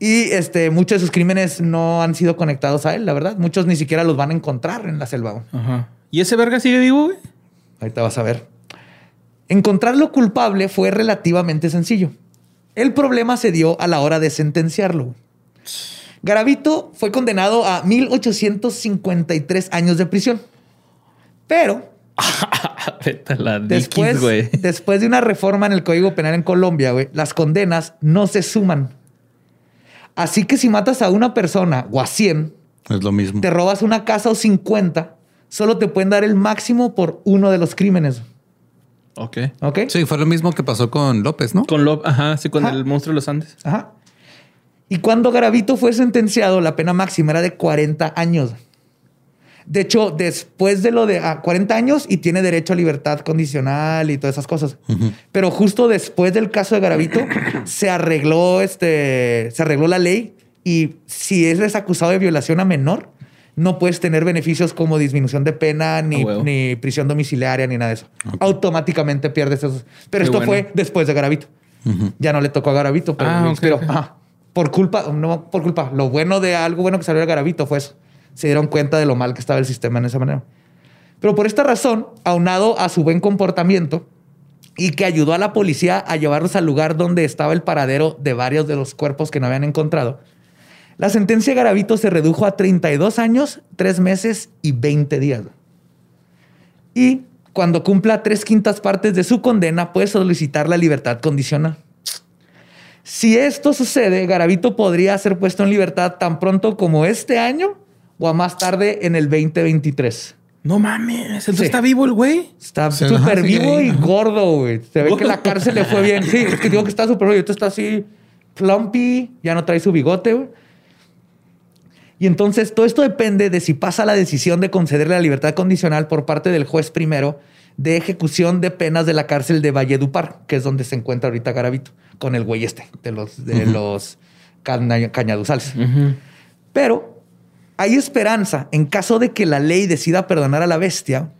Y este, muchos de sus crímenes no han sido conectados a él, la verdad. Muchos ni siquiera los van a encontrar en la selva. Ajá. ¿Y ese verga sigue vivo, güey? Ahorita vas a ver. Encontrarlo culpable fue relativamente sencillo. El problema se dio a la hora de sentenciarlo. Garavito fue condenado a 1853 años de prisión. Pero después, Dickies, güey. después de una reforma en el Código Penal en Colombia, güey, las condenas no se suman. Así que si matas a una persona o a 100, Es lo mismo. te robas una casa o 50, solo te pueden dar el máximo por uno de los crímenes. Ok. ¿Ok? Sí, fue lo mismo que pasó con López, ¿no? Con lo, ajá, sí, con Ajá. el monstruo de los Andes. Ajá. Y cuando Garavito fue sentenciado, la pena máxima era de 40 años. De hecho, después de lo de ah, 40 años y tiene derecho a libertad condicional y todas esas cosas. Pero justo después del caso de Garavito se arregló este, se arregló la ley y si eres acusado de violación a menor, no puedes tener beneficios como disminución de pena, ni, A huevo. ni prisión domiciliaria, ni nada de eso. Automáticamente pierdes esos. Pero Qué esto bueno. fue después de Garavito. Ya no le tocó a Garavito, pero Ah, lo ok, inspiró. ok. Ajá. Por culpa, no por culpa. Lo bueno de algo bueno que salió de Garavito fue eso. Se dieron cuenta de lo mal que estaba el sistema en esa manera. Pero por esta razón, aunado a su buen comportamiento y que ayudó a la policía a llevarlos al lugar donde estaba el paradero de varios de los cuerpos que no habían encontrado, la sentencia de Garavito se redujo a 32 años, 3 meses y 20 días. Y cuando cumpla tres quintas partes de su condena, puede solicitar la libertad condicional. Si esto sucede, Garavito podría ser puesto en libertad tan pronto como este año o a más tarde en el 2023. No mames, entonces Sí. está vivo el güey. Está súper vivo y gordo, güey. Se ve que la cárcel le fue bien. Sí, es que digo que está súper gordo. Esto está así plumpy, ya no trae su bigote, güey. Y entonces todo esto depende de si pasa la decisión de concederle la libertad condicional por parte del juez primero de ejecución de penas de la cárcel de Valledupar, que es donde se encuentra ahorita Garavito, con el güey este de los, de los caña- cañaduzales. Pero hay esperanza en caso de que la ley decida perdonar a la bestia.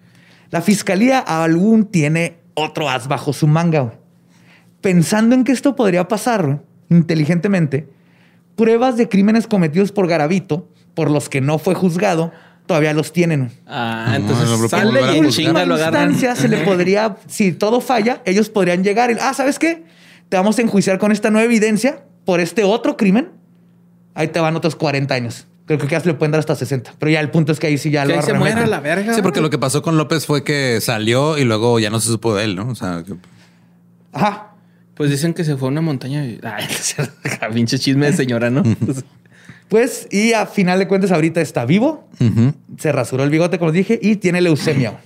La fiscalía aún tiene otro as bajo su manga. Pensando en que esto podría pasar inteligentemente, pruebas de crímenes cometidos por Garavito, por los que no fue juzgado, todavía los tienen. Ah, No, entonces no puedo sale y en juzgar. chinga lo agarran. se le podría, si todo falla, ellos podrían llegar y, ah, ¿sabes qué? Te vamos a enjuiciar con esta nueva evidencia por este otro crimen. Ahí te van otros 40 años. Creo que le pueden dar hasta 60. Pero ya el punto es que ahí sí ya Que lo ahí se muera la verga. Sí, porque lo que pasó con López fue que salió y luego ya no se supo de él, ¿no? O sea, que- Ajá. Pues dicen que se fue a una montaña y... Ay, pinche chisme de señora, ¿no? Pues, y a final de cuentas, ahorita está vivo. Se rasuró el bigote, como dije, y tiene leucemia.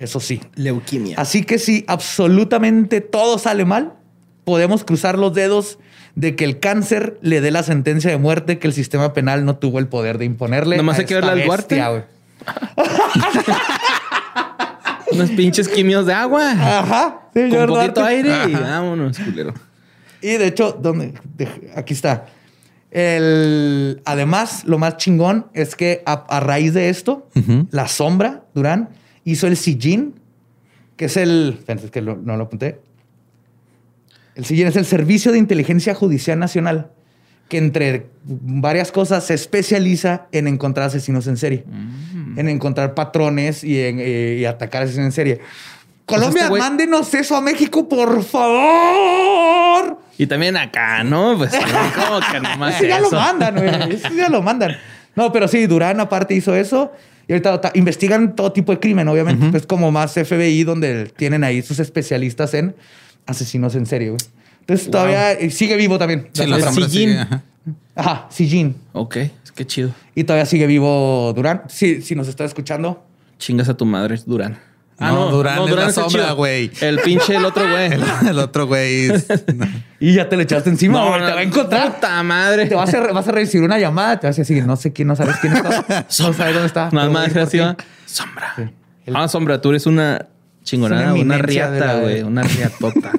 Eso sí. Leuquimia. Así que si absolutamente todo sale mal, podemos cruzar los dedos de que el cáncer le dé la sentencia de muerte que el sistema penal no tuvo el poder de imponerle. Nomás hay que verle al Duarte. güey. Unos pinches quimios de agua. Ajá. Con señor poquito Duarte. aire y vámonos, culero. Y de hecho, ¿dónde? De- aquí está. El, además, lo más chingón es que a, a raíz de esto, la sombra, Durán, hizo el sillín, que es el. es que lo- no lo apunté. El sillín es el Servicio de Inteligencia Judicial Nacional, que entre varias cosas se especializa en encontrar asesinos en serie, en encontrar patrones y en eh, y atacar asesinos en serie. Colombia, este mándenos eso a México, por favor. Y también acá, ¿no? Pues como que nomás Ese ya lo mandan, güey. Ese ya lo mandan. No, pero sí, Durán aparte hizo eso. Y ahorita ta- investigan todo tipo de crimen, obviamente. Es como más FBI, donde tienen ahí sus especialistas en. asesinos en serie, güey. Entonces todavía eh, sigue vivo también. Sí, La sigue, ajá. Ajá, Sijin. Ok, es que chido. Y todavía sigue vivo Durán. Sí, si nos está escuchando. Chingas a tu madre, Durán. No, Durán es la el sombra, güey. El pinche, el otro güey. El, el otro güey. Y ya te le echaste encima, güey. te va a encontrar. Puta madre. Te vas a, vas a recibir una llamada. Te vas a decir, no sé quién, no sabes quién está. No sabes dónde está. Nada más voy por así, ti. ¿va? Sombra. Ah, sombra, tú eres una chingonada, una riata, güey. Una riatota.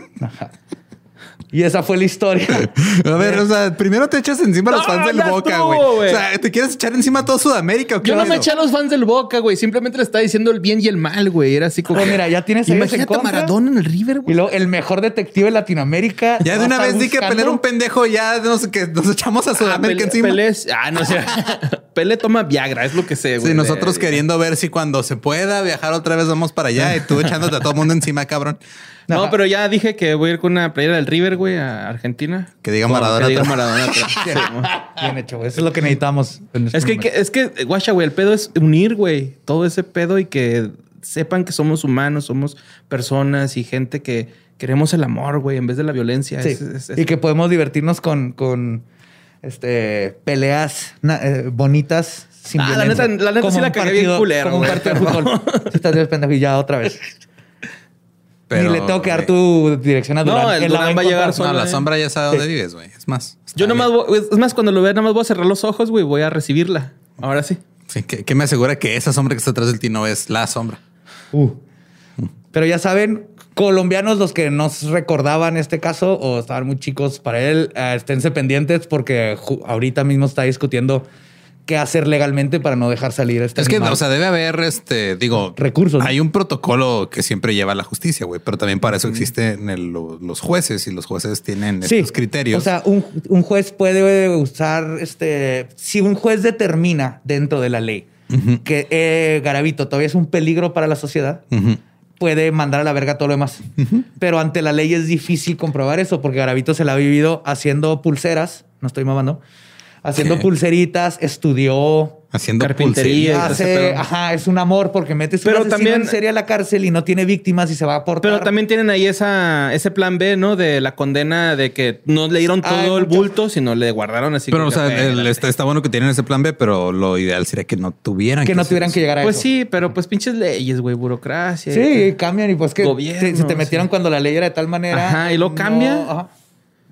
Y esa fue la historia. A ver, o sea, primero te echas encima a los No, fans del Boca, güey. O sea, ¿te quieres echar encima a todo Sudamérica o qué Yo no me eché a los fans del Boca, güey. Simplemente le estaba diciendo el bien y el mal, güey. Era así como. Mira, ya tienes Imagínate a. Maradona en el River, Y güey. luego el mejor detective de Latinoamérica. Ya de una vez di que Pelé era un pendejo, ya nos, que nos echamos a Ah, Sudamérica Pelé- encima. Pelé ah, no sé. Pelé toma Viagra, es lo que sé, güey. Sí, nosotros De- queriendo ver si cuando se pueda viajar otra vez vamos para allá y tú echándote a todo el mundo encima, cabrón. No, pero ya dije que voy a ir con una playera del River, güey, a Argentina. Que diga Maradona Que diga. Maradona mo. Bien hecho, güey. Eso es lo que necesitamos. en este Es que, es que, guacha, güey, el pedo es unir, güey, todo ese pedo y que sepan que somos humanos, somos personas y gente que queremos el amor, güey, en vez de la violencia. Sí. Es- es- es- Y que podemos divertirnos con, con este, peleas na- eh, bonitas sin Ah, la neta- la neta Como sí la cagué bien culero, Como un partido de fútbol. Estás bien pendejo y ya otra vez. Pero, Ni le tengo que dar tu dirección a No, Durán. el Él la Durán va a llegar No, solo. la eh. sombra ya sabe dónde vives, güey. Es más. Yo nomás, voy- es más, cuando lo vea, nada más voy a cerrar los ojos, güey, voy a recibirla. Ahora sí. Sí, que, que me asegura que esa sombra que está atrás del ti no es la sombra. Uh. Pero ya saben, colombianos los que nos recordaban este caso o estaban muy chicos para él, eh, esténse pendientes porque ahorita mismo está discutiendo qué hacer legalmente para no dejar salir este Es que, o sea, debe haber, este, digo, Recursos, ¿no? Hay un protocolo que siempre lleva a la justicia, güey, pero también para eso existen el- los jueces y los jueces tienen estos criterios. O sea, un, un juez puede usar este. Si un juez determina dentro de la ley que eh, Garavito todavía es un peligro para la sociedad, puede mandar a la verga todo lo demás. Pero ante la ley es difícil comprobar eso porque Garavito se la ha vivido haciendo pulseras. No estoy mamando. Haciendo pulseritas, estudió. haciendo Carpintería. Hace, ajá, es un amor porque metes Pero un también- en serie a la cárcel y no tiene víctimas y se va a aportar. Pero también tienen ahí esa, ese plan B, ¿no? De la condena de que no le dieron todo Ay, el mucho. bulto, sino le guardaron así. Pero, o sea, que, el- "Espérate". está, está bueno que tienen ese plan B, pero lo ideal sería que no tuvieran que no hacer tuvieran eso. que llegar a Pues eso. sí, pero pues pinches leyes, güey, burocracia. y Sí, que- cambian y pues que Gobierno, se te metieron sí. cuando la ley era de tal manera. Ajá, y luego cambia. ajá.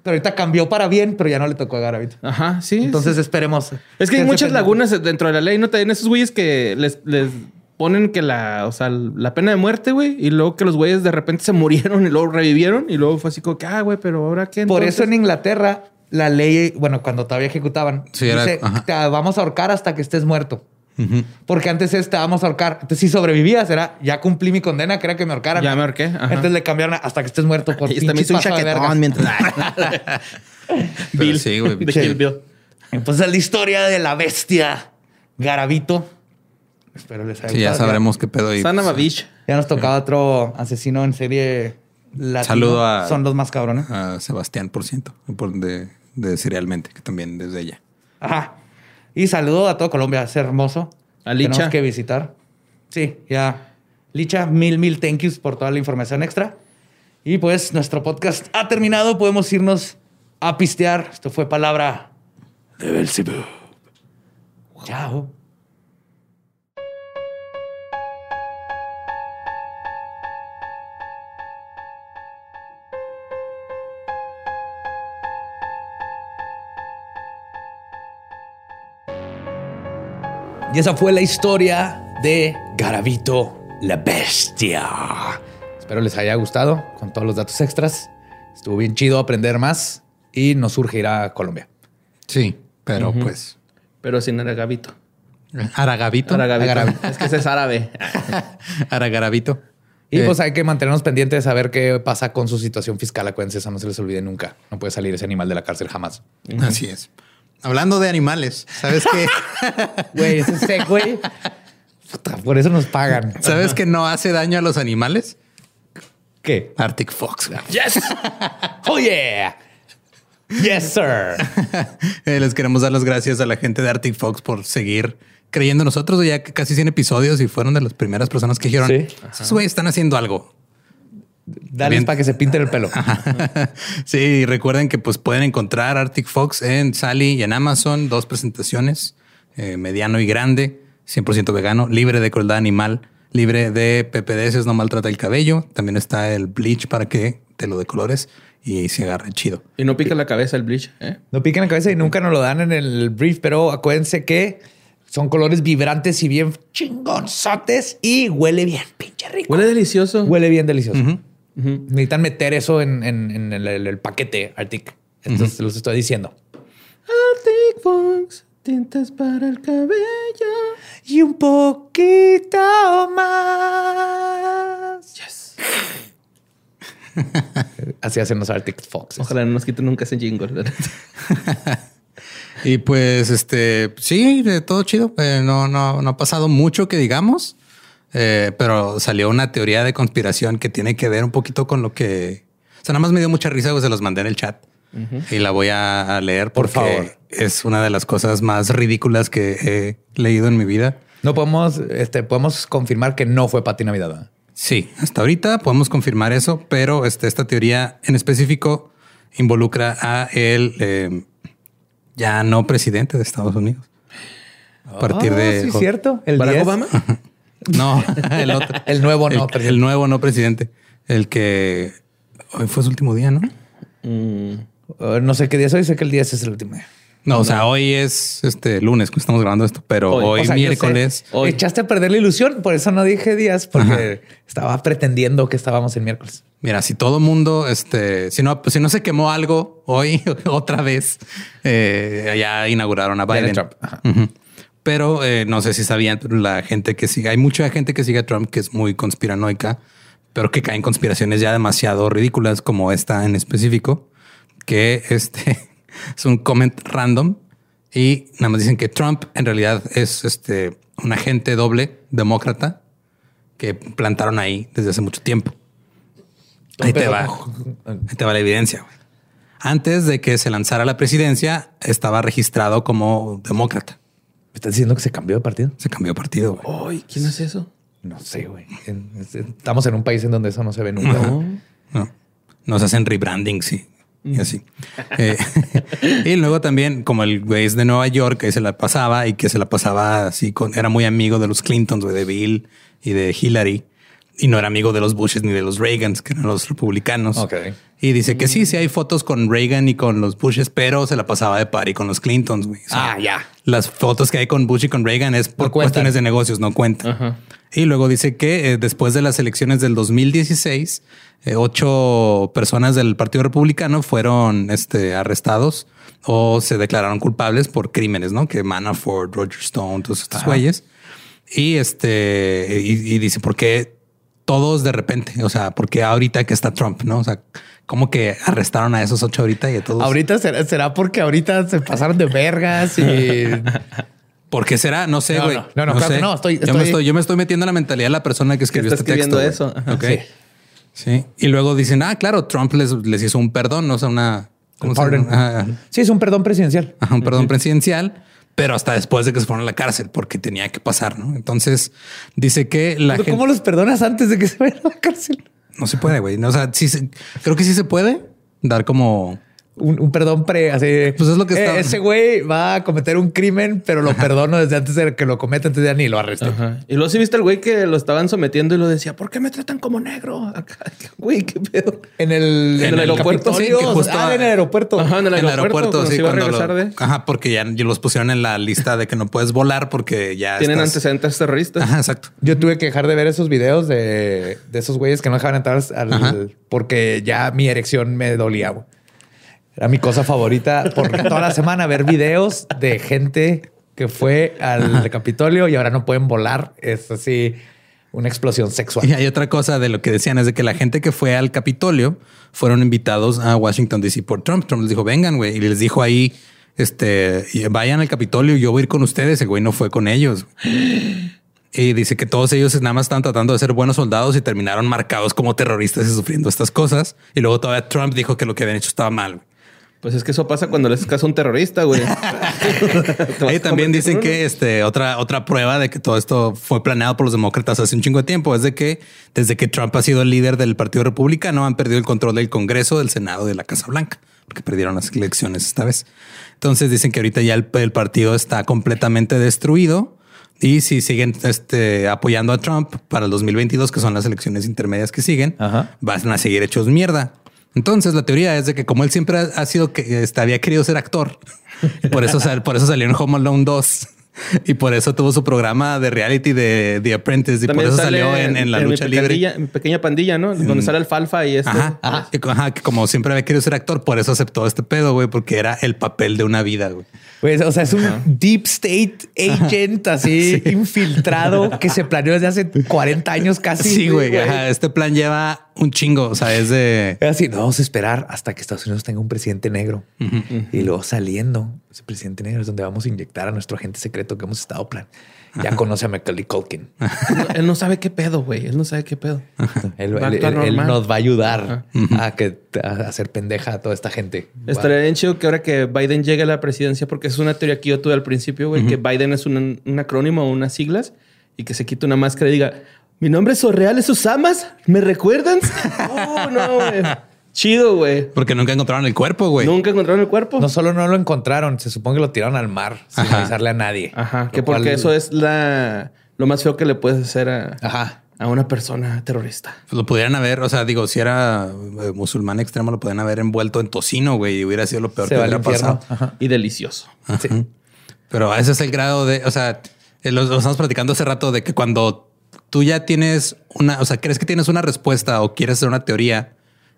Pero ahorita cambió para bien, pero ya no le tocó a Garavito. Ajá, sí. Entonces esperemos. Es que hay muchas lagunas dentro de la ley, ¿no? También esos güeyes que les, les ponen que la, o sea, la pena de muerte, güey, y luego que los güeyes de repente se murieron y luego revivieron y luego fue así como que, ah, güey, pero ahora qué. Por entonces? eso en Inglaterra, la ley, bueno, cuando todavía ejecutaban, Sí, dice, te vamos a ahorcar hasta que estés muerto. Ujú. Porque antes es te vamos a ahorcar. Entonces, si sobrevivías, era ya cumplí mi condena, que era que me ahorcaran. Ya me ahorqué, ajá. Entonces le cambiaron hasta que estés muerto por me pinche hice un paso de vergas. chaquetón mientras. Pero sí, güey. Bill. Pues es la historia de la bestia Garavito. Espero les haya Sí, ya gustado. sabremos qué pedo. y, Sana pues. Ya nos tocaba otro asesino en serie latino. Saludo a- Son los más cabrones. a Sebastián, por ciento, por- de, de Serialmente, que también desde ella. Ajá. Y saludo a todo Colombia. Es hermoso. A Licha. Tenemos que visitar. Sí, ya. Licha, mil, mil thank yous por toda la información extra. Y pues nuestro podcast ha terminado. Podemos irnos a pistear. Esto fue palabra de Belzebub. Chao. Y esa fue la historia de Garavito la Bestia. Espero les haya gustado con todos los datos extras. Estuvo bien chido aprender más y nos surge ir a Colombia. Sí, pero pues. Pero sin Aragavito. Aragavito. Aragavito. Aragavito. Es que ese es árabe. Aragarabito. Y Eh, pues hay que mantenernos pendientes de saber qué pasa con su situación fiscal. Acuérdense, eso no se les olvide nunca. No puede salir ese animal de la cárcel jamás. Así es. Hablando de animales, ¿sabes qué? Güey, ese sé, güey. Puta, Por eso nos pagan. ¿Sabes que no hace daño a los animales? ¿Qué? Arctic Fox. güey. Yes. Oh, yeah. Yes, sir. Eh, Les queremos dar las gracias a la gente de Arctic Fox por seguir creyendo en nosotros. Ya que casi 100 episodios y fueron de las primeras personas que dijeron, Sí. esos güeyes están haciendo algo. Dales para que se pinten el pelo. sí, recuerden que pues pueden encontrar Arctic Fox en Sally y en Amazon, dos presentaciones, eh, mediano y grande, 100% vegano, libre de crueldad animal, libre de PPDS, no maltrata el cabello. También está el bleach para que te lo decolores y se agarre chido. Y no pica la cabeza el bleach, ¿eh? No piquen la cabeza y nunca nos lo dan en el brief, pero acuérdense que son colores vibrantes y bien chingonzotes y huele bien, pinche rico. Huele delicioso. Huele bien delicioso. Necesitan meter eso en, en- en el, el- el paquete Arctic. Entonces los estoy diciendo. Arctic Fox, tintas para el cabello. Y un poquito más. Yes. Así hacen los Arctic Fox. Ojalá no nos quiten nunca ese jingle. Y pues, este, sí, de todo chido. Eh, no, no, no ha pasado mucho que digamos, eh, pero salió una teoría de conspiración que tiene que ver un poquito con lo que, o sea, nada más me dio mucha risa, pues se los mandé en el chat y la voy a, a leer Por porque favor. es una de las cosas más ridículas que he leído en mi vida. No podemos, este, podemos confirmar que no fue Pati Navidad. ¿verdad? Sí, hasta ahorita podemos confirmar eso, pero este, esta teoría en específico involucra a el eh, ya no presidente de Estados Unidos. A partir Ah, de sí, cierto. El ¿Barack 10. Obama? No, el otro. El nuevo no el, presidente. el nuevo no presidente. El que hoy fue su último día, ¿no? Uh, no sé qué día es hoy, sé que el 10 es el último día. No, o sea, hoy es este lunes que estamos grabando esto, pero Hoy. hoy, O sea, yo miércoles. Hoy. Echaste a perder la ilusión, por eso no dije días, porque estaba pretendiendo que estábamos el miércoles. Mira, si todo mundo, este, si no, si no se quemó algo hoy otra vez, eh, ya inauguraron a Biden. Trump. Ajá. Ujú. Pero eh, no sé si sabían, la gente que sigue, hay mucha gente que sigue a Trump que es muy conspiranoica, pero que cae en conspiraciones ya demasiado ridículas, como esta en específico, que este es un comment random y nada más dicen que Trump en realidad es este un agente doble demócrata que plantaron ahí desde hace mucho tiempo. Ahí te va. Ahí te va la evidencia. Antes de que se lanzara la presidencia, estaba registrado como demócrata. ¿Me estás diciendo que se cambió de partido? Se cambió de partido. güey. Ay, ¿quién es eso? No sé, güey. Estamos en un país en donde eso no se ve nunca. No. Nos hacen rebranding, sí. Y así. Eh, y luego también, como el güey es de Nueva York, que se la pasaba y que se la pasaba así con, era muy amigo de los Clintons, güey, de Bill y de Hillary. Y no era amigo de los Bushes ni de los Reagans, que eran los republicanos. Y dice que sí, sí hay fotos con Reagan y con los Bushes, pero se la pasaba de party con los Clintons, güey. O sea, Ah, ya. Las fotos que hay con Bush y con Reagan es por No cuestiones de negocios, no cuentan. Y luego dice que eh, después de las elecciones del 2016, eh, ocho personas del Partido Republicano fueron este, arrestados o se declararon culpables por crímenes, ¿no? Que Manafort, Roger Stone, todos estos güeyes. Y este, y, y dice, ¿por qué todos de repente? O sea, ¿por qué ahorita que está Trump, no? O sea, como que arrestaron a esos ocho ahorita y a todos. Ahorita será, será porque ahorita se pasaron de vergas y ¿Por qué será? No sé, No, güey. no, no, no, claro sé. que no, estoy- Yo, me estoy- yo me estoy metiendo en la mentalidad de la persona que escribió este texto. eso. Ajá. Ok. Sí. Sí. Y luego dicen, ah, claro, Trump les, les hizo un perdón, o sea, una... ¿cómo se pardon. llama? Sí, es un perdón presidencial. ajá, un perdón presidencial, pero hasta después de que se fueron a la cárcel, porque tenía que pasar, ¿no? Entonces, dice que la gente... ¿Cómo los perdonas antes de que se vayan a la cárcel? No se puede, güey. No, o sea, sí, se- creo que sí se puede dar como... Un, un perdón pre, así. Pues es lo que eh, está- ese güey va a cometer un crimen, pero lo perdono desde antes de que lo cometa, entonces ya ni lo arresto. Ajá. Y luego sí viste al güey que lo estaban sometiendo y lo decía, ¿por qué me tratan como negro? Acá, güey, qué pedo. En el, En el aeropuerto, sí, justo- Ah, en el aeropuerto. Ajá, en el En el aeropuerto, aeropuerto, cuando sí, se iba a cuando regresar lo- de... Ajá, porque ya los pusieron en la lista de que no puedes volar porque ya Tienen estás- antecedentes terroristas. Ajá, exacto. Yo tuve que dejar de ver esos videos de, de esos güeyes que no dejaban entrar al, Ajá. porque ya mi erección me dolía. güey. Era mi cosa favorita por toda la semana ver videos de gente que fue al Capitolio y ahora no pueden volar. Es así una explosión sexual. Y hay otra cosa de lo que decían es de que la gente que fue al Capitolio fueron invitados a Washington DC por Trump. Trump les dijo, vengan, güey. Y les dijo ahí, este, vayan al Capitolio, yo voy a ir con ustedes. El güey no fue con ellos. Y dice que todos ellos nada más están tratando de ser buenos soldados y terminaron marcados como terroristas y sufriendo estas cosas. Y luego todavía Trump dijo que lo que habían hecho estaba mal. Pues es que eso pasa cuando le haces caso a un terrorista, güey. Ahí también dicen que este otra otra prueba de que todo esto fue planeado por los demócratas hace un chingo de tiempo es de que desde que Trump ha sido el líder del Partido Republicano han perdido el control del Congreso, del Senado, de la Casa Blanca, porque perdieron las elecciones esta vez. Entonces dicen que ahorita ya el, el partido está completamente destruido y si siguen este, apoyando a Trump para el 2022, que son las elecciones intermedias que siguen, Ajá. van a seguir hechos mierda. Entonces la teoría es de que como él siempre ha, sido que este, había querido ser actor, por eso sal- por eso salió en Home Alone 2 y por eso tuvo su programa de reality de The Apprentice y por eso salió en, en la mi lucha libre. pandilla- Mi pequeña pandilla, ¿no? Donde sale Alfalfa y este. Ajá, ajá. Que, ajá, que como siempre había querido ser actor, por eso aceptó este pedo, güey, porque era el papel de una vida, güey. Pues, o sea, es un deep state agent así infiltrado que se planeó desde hace 40 años casi. Sí, güey. ajá, Este plan lleva un chingo. O sea, es de Es así, no vamos a esperar hasta que Estados Unidos tenga un presidente negro. Y luego saliendo, ese presidente negro es donde vamos a inyectar a nuestro agente secreto que hemos estado plan. Ya conoce a Macaulay Culkin. Él no- Él no sabe qué pedo, güey. Él no sabe qué pedo. Él, nos va a ayudar a, que, a hacer pendeja a toda esta gente. Estaría bien chido que ahora que Biden llegue a la presidencia, porque es una teoría que yo tuve al principio, güey, que Biden es un, un acrónimo o unas siglas y que se quite una máscara y diga, mi nombre es Sorreal, ¿esos amas? ¿Me recuerdan? oh, no, güey. Chido, güey. porque nunca encontraron el cuerpo, güey. Nunca encontraron el cuerpo. No solo no lo encontraron, se supone que lo tiraron al mar sin Ajá. avisarle a nadie. Ajá, que porque cual- eso es la lo más feo que le puedes hacer a, Ajá. a una persona terrorista. Pues lo pudieran haber, o sea, digo, si era eh, musulmán extremo, lo podían haber envuelto en tocino, güey, y hubiera sido lo peor Se que hubiera pasado. Ajá. Y delicioso. Sí. Pero ese es el grado de, o sea, eh, lo, lo estamos platicando hace rato de que cuando tú ya tienes una, o sea, crees que tienes una respuesta o quieres hacer una teoría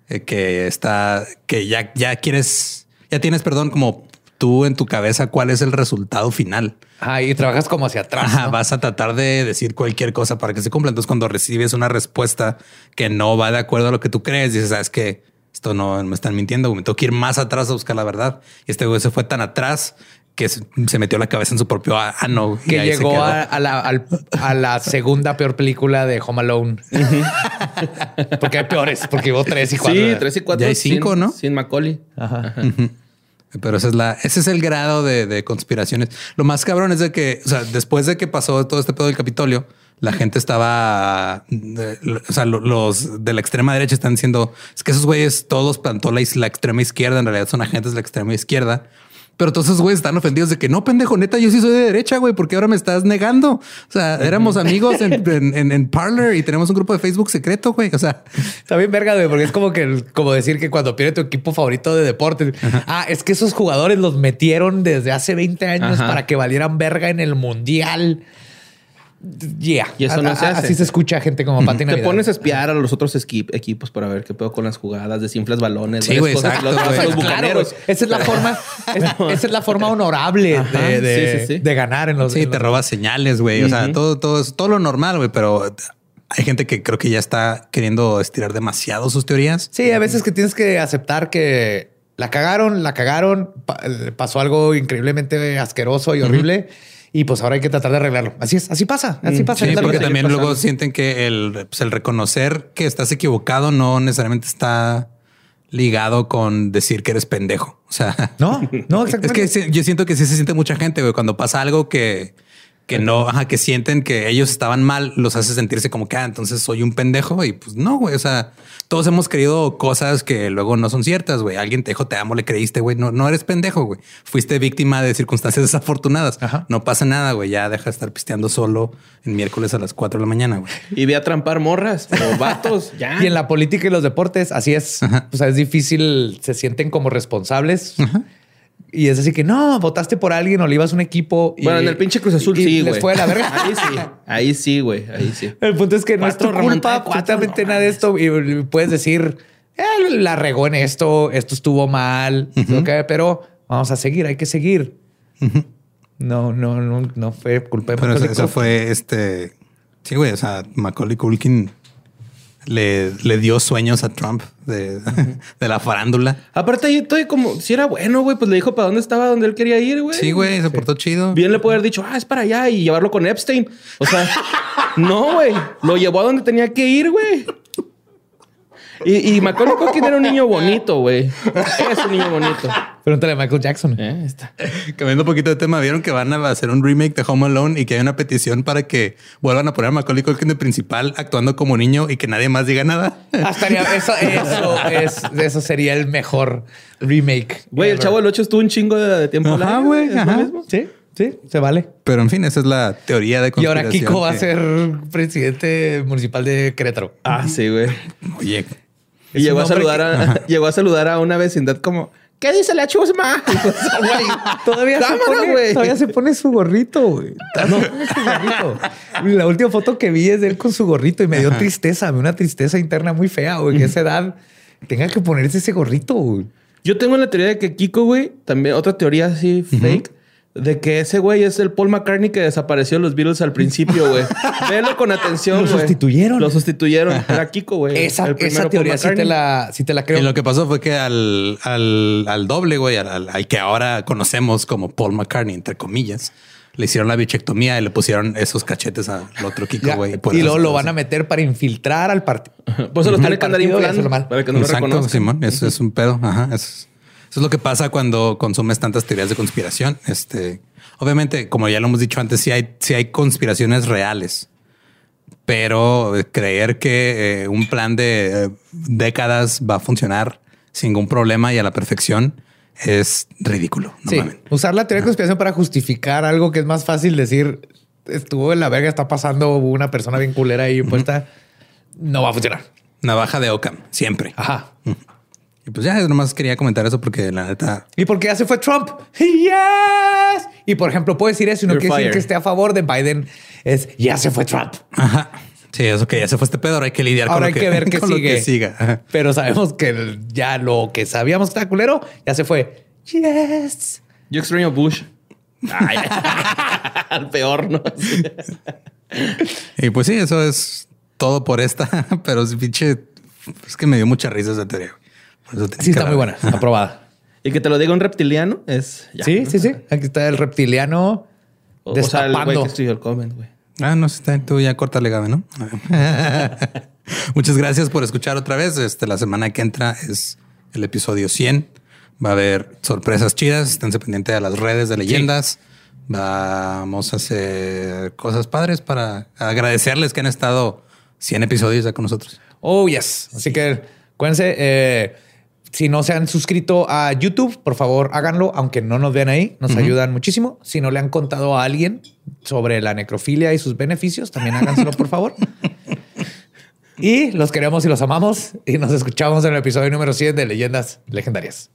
que está, que ya, ya quieres, ya tienes, perdón, como tú en tu cabeza cuál es el resultado final. Ajá, y trabajas como hacia atrás. Ajá, ¿no? vas a tratar de decir cualquier cosa para que se cumpla. Entonces, cuando recibes una respuesta que no va de acuerdo a lo que tú crees, dices, sabes que esto no me están mintiendo, me tengo que ir más atrás a buscar la verdad. Y este güey se fue tan atrás que se metió la cabeza en su propio ano. y Que llegó a, a la, al- a la segunda peor película de Home Alone. porque hay peores, porque hubo tres y cuatro. Sí, tres y cuatro. Ya hay cinco, sin- ¿no? Sin Macaulay. Ajá. Pero esa es la, ese es el grado de, de conspiraciones. Lo más cabrón es de que, o sea, después de que pasó todo este pedo del Capitolio, la gente estaba, o sea, lo- los de la extrema derecha están diciendo es que esos güeyes todos plantó la, is- la extrema izquierda. En realidad son agentes de la extrema izquierda. Pero todos esos güeyes están ofendidos de que no, pendejo, neta, yo sí soy de derecha, güey, porque ahora me estás negando. O sea, éramos amigos en, en, en- en Parler y tenemos un grupo de Facebook secreto, güey. O sea, Está bien verga, güey, porque es como que como decir que cuando pierde tu equipo favorito de deportes, ah, es que esos jugadores los metieron desde hace 20 años Ajá. para que valieran verga en el mundial. Yeah. Y eso no A- se a- hace. Así se escucha gente como Pati Te pones a espiar a los otros equipos para ver qué pedo con las jugadas, desinflas balones. Sí, güey, cosas. exacto, Los- güey. los bucaneros. esa es la forma, es- esa es la forma honorable Ajá, de, de- sí, sí, sí. de ganar en los. Sí, en te los- robas señales, güey. O sea, todo, todo, es- todo lo normal, güey. Pero hay gente que creo que ya está queriendo estirar demasiado sus teorías. Sí, a veces que tienes que aceptar que la cagaron, la cagaron, pa- eh, pasó algo increíblemente asqueroso y horrible. Y pues ahora hay que tratar de arreglarlo. Así es, así pasa, así pasa. Sí, es porque también luego sienten que el, pues, el reconocer que estás equivocado no necesariamente está ligado con decir que eres pendejo. O sea, No, no, es exactamente. que sí- yo siento que sí se siente mucha gente, güey, cuando pasa algo que, que no, ajá, que sienten que ellos estaban mal, los hace sentirse como que, ah, entonces soy un pendejo y pues no, güey. O sea, todos hemos creído cosas que luego no son ciertas, güey. Alguien te dijo, te amo, le creíste, güey. No, no eres pendejo, güey. Fuiste víctima de circunstancias desafortunadas. Ajá. No pasa nada, güey. Ya deja de estar pisteando solo en miércoles a las 4 de la mañana, güey. Y ve a trampar morras o vatos. Ya. Y en la política y los deportes, así es. O sea, es difícil, se sienten como responsables. Y es así que no, votaste por alguien o le ibas a un equipo. y- Bueno, en el pinche Cruz Azul y sí, les güey. fue a la verga. Ahí sí. Ahí sí, güey. Ahí sí. El punto es que no es tu Cuatro culpa, cuatro, absolutamente no nada de esto. Y puedes decir, "Eh, la regó en esto, esto estuvo mal, pero vamos a seguir, hay que seguir. No, no, no, no fue culpa de Pero eso, Macaulay eso Culkin. fue este. Sí, güey. O sea, Macaulay Culkin le, le dio sueños a Trump de, de la farándula. Aparte, ahí estoy como, si era bueno, güey, pues le dijo para dónde estaba, dónde él quería ir, güey. Sí, güey, se portó chido. Bien le puede haber dicho, ah, es para allá y llevarlo con Epstein. O sea, no, güey. Lo llevó a donde tenía que ir, güey. Y, y Macaulay Culkin era un niño bonito, güey. Es un niño bonito. Pregúntale a Michael Jackson. Eh, está. Cambiando un poquito de tema, vieron que van a hacer un remake de Home Alone y que hay una petición para que vuelvan a poner a Macaulay Culkin de principal actuando como niño y que nadie más diga nada. Hasta haría- eso, eso, es, eso sería el mejor remake. Güey, el chavo del 8 estuvo un chingo de, de tiempo. Ajá, güey, es lo ajá. mismo. Sí, sí, se vale. Pero en fin, esa es la teoría de Y conspiración. ahora Kiko va a ser presidente municipal de Querétaro. Ah, sí, güey. Oye, Y llegó a saludar a, llegó a saludar a una vecindad como ¿Qué dice la chusma? Güey, todavía, se pone, güey. todavía se pone su gorrito, güey. Gorrito. La última foto que vi es de él con su gorrito y me dio tristeza, me dio una tristeza interna muy fea, güey, que a esa edad tenga que ponerse ese gorrito, güey. Yo tengo la teoría de que Kiko, güey, también otra teoría así fake, de que ese güey es el Paul McCartney que desapareció de los Beatles al principio, güey. Velo con atención, Lo sustituyeron. Lo sustituyeron. Era Kiko, güey. Esa, teoría sí te, la, sí te la creo. Y lo que pasó fue que al, al, al doble, güey, al, al- al que ahora conocemos como Paul McCartney, entre comillas, le hicieron la bichectomía y le pusieron esos cachetes al otro Kiko, güey. y luego se lo van a meter para infiltrar al partido. Por eso los tiene que andar inflando para que no Exacto. Simón. Eso es un pedo. Ajá. Eso es, eso es lo que pasa cuando consumes tantas teorías de conspiración. Este, obviamente, como ya lo hemos dicho antes, sí hay, sí hay conspiraciones reales. Pero creer que eh, un plan de eh, décadas va a funcionar sin ningún problema y a la perfección es ridículo. Sí, usar la teoría de conspiración para justificar algo que es más fácil decir estuvo en la verga, está pasando una persona bien culera ahí puesta, no va a funcionar. Navaja de Ockham, siempre. Ajá. Y pues ya nomás quería comentar eso porque la neta ¿Y por qué ya se fue Trump? Yes. Y por ejemplo, puede decir eso y no quiere decir que esté a favor de Biden. Es ya se fue Trump. Ajá. Sí, eso que ya se fue este pedo. Ahora hay que lidiar Ahora con hay lo que ver qué con lo sigue. que siga. Ajá. Pero sabemos que ya lo que sabíamos que estaba culero ya se fue. Yes. Yo extraño a Bush. Ay, al peor, ¿no? Y pues sí, eso es todo por esta, pero es pinche, es que me dio mucha risa esa teoría. Sí, está muy buena. Aprobada. Y que te lo diga un reptiliano es. ya, sí, ¿no? sí, sí. Aquí está el reptiliano O, o sea, el güey destapando. que el comment, güey. Ah, no, sí está, tú ya córtale, Gabe, ¿no? Muchas gracias por escuchar otra vez. Este, la semana que entra es el episodio 100. Va a haber sorpresas chidas. Esténse pendientes de las redes de leyendas. Vamos a hacer cosas padres para agradecerles que han estado 100 episodios ya con nosotros. Oh, yes. Así que acuérdense, eh, si no se han suscrito a YouTube, por favor háganlo, aunque no nos vean ahí, nos ayudan muchísimo. Si no le han contado a alguien sobre la necrofilia y sus beneficios, también háganselo, por favor. Y los queremos y los amamos y nos escuchamos en el episodio número 100 de Leyendas Legendarias.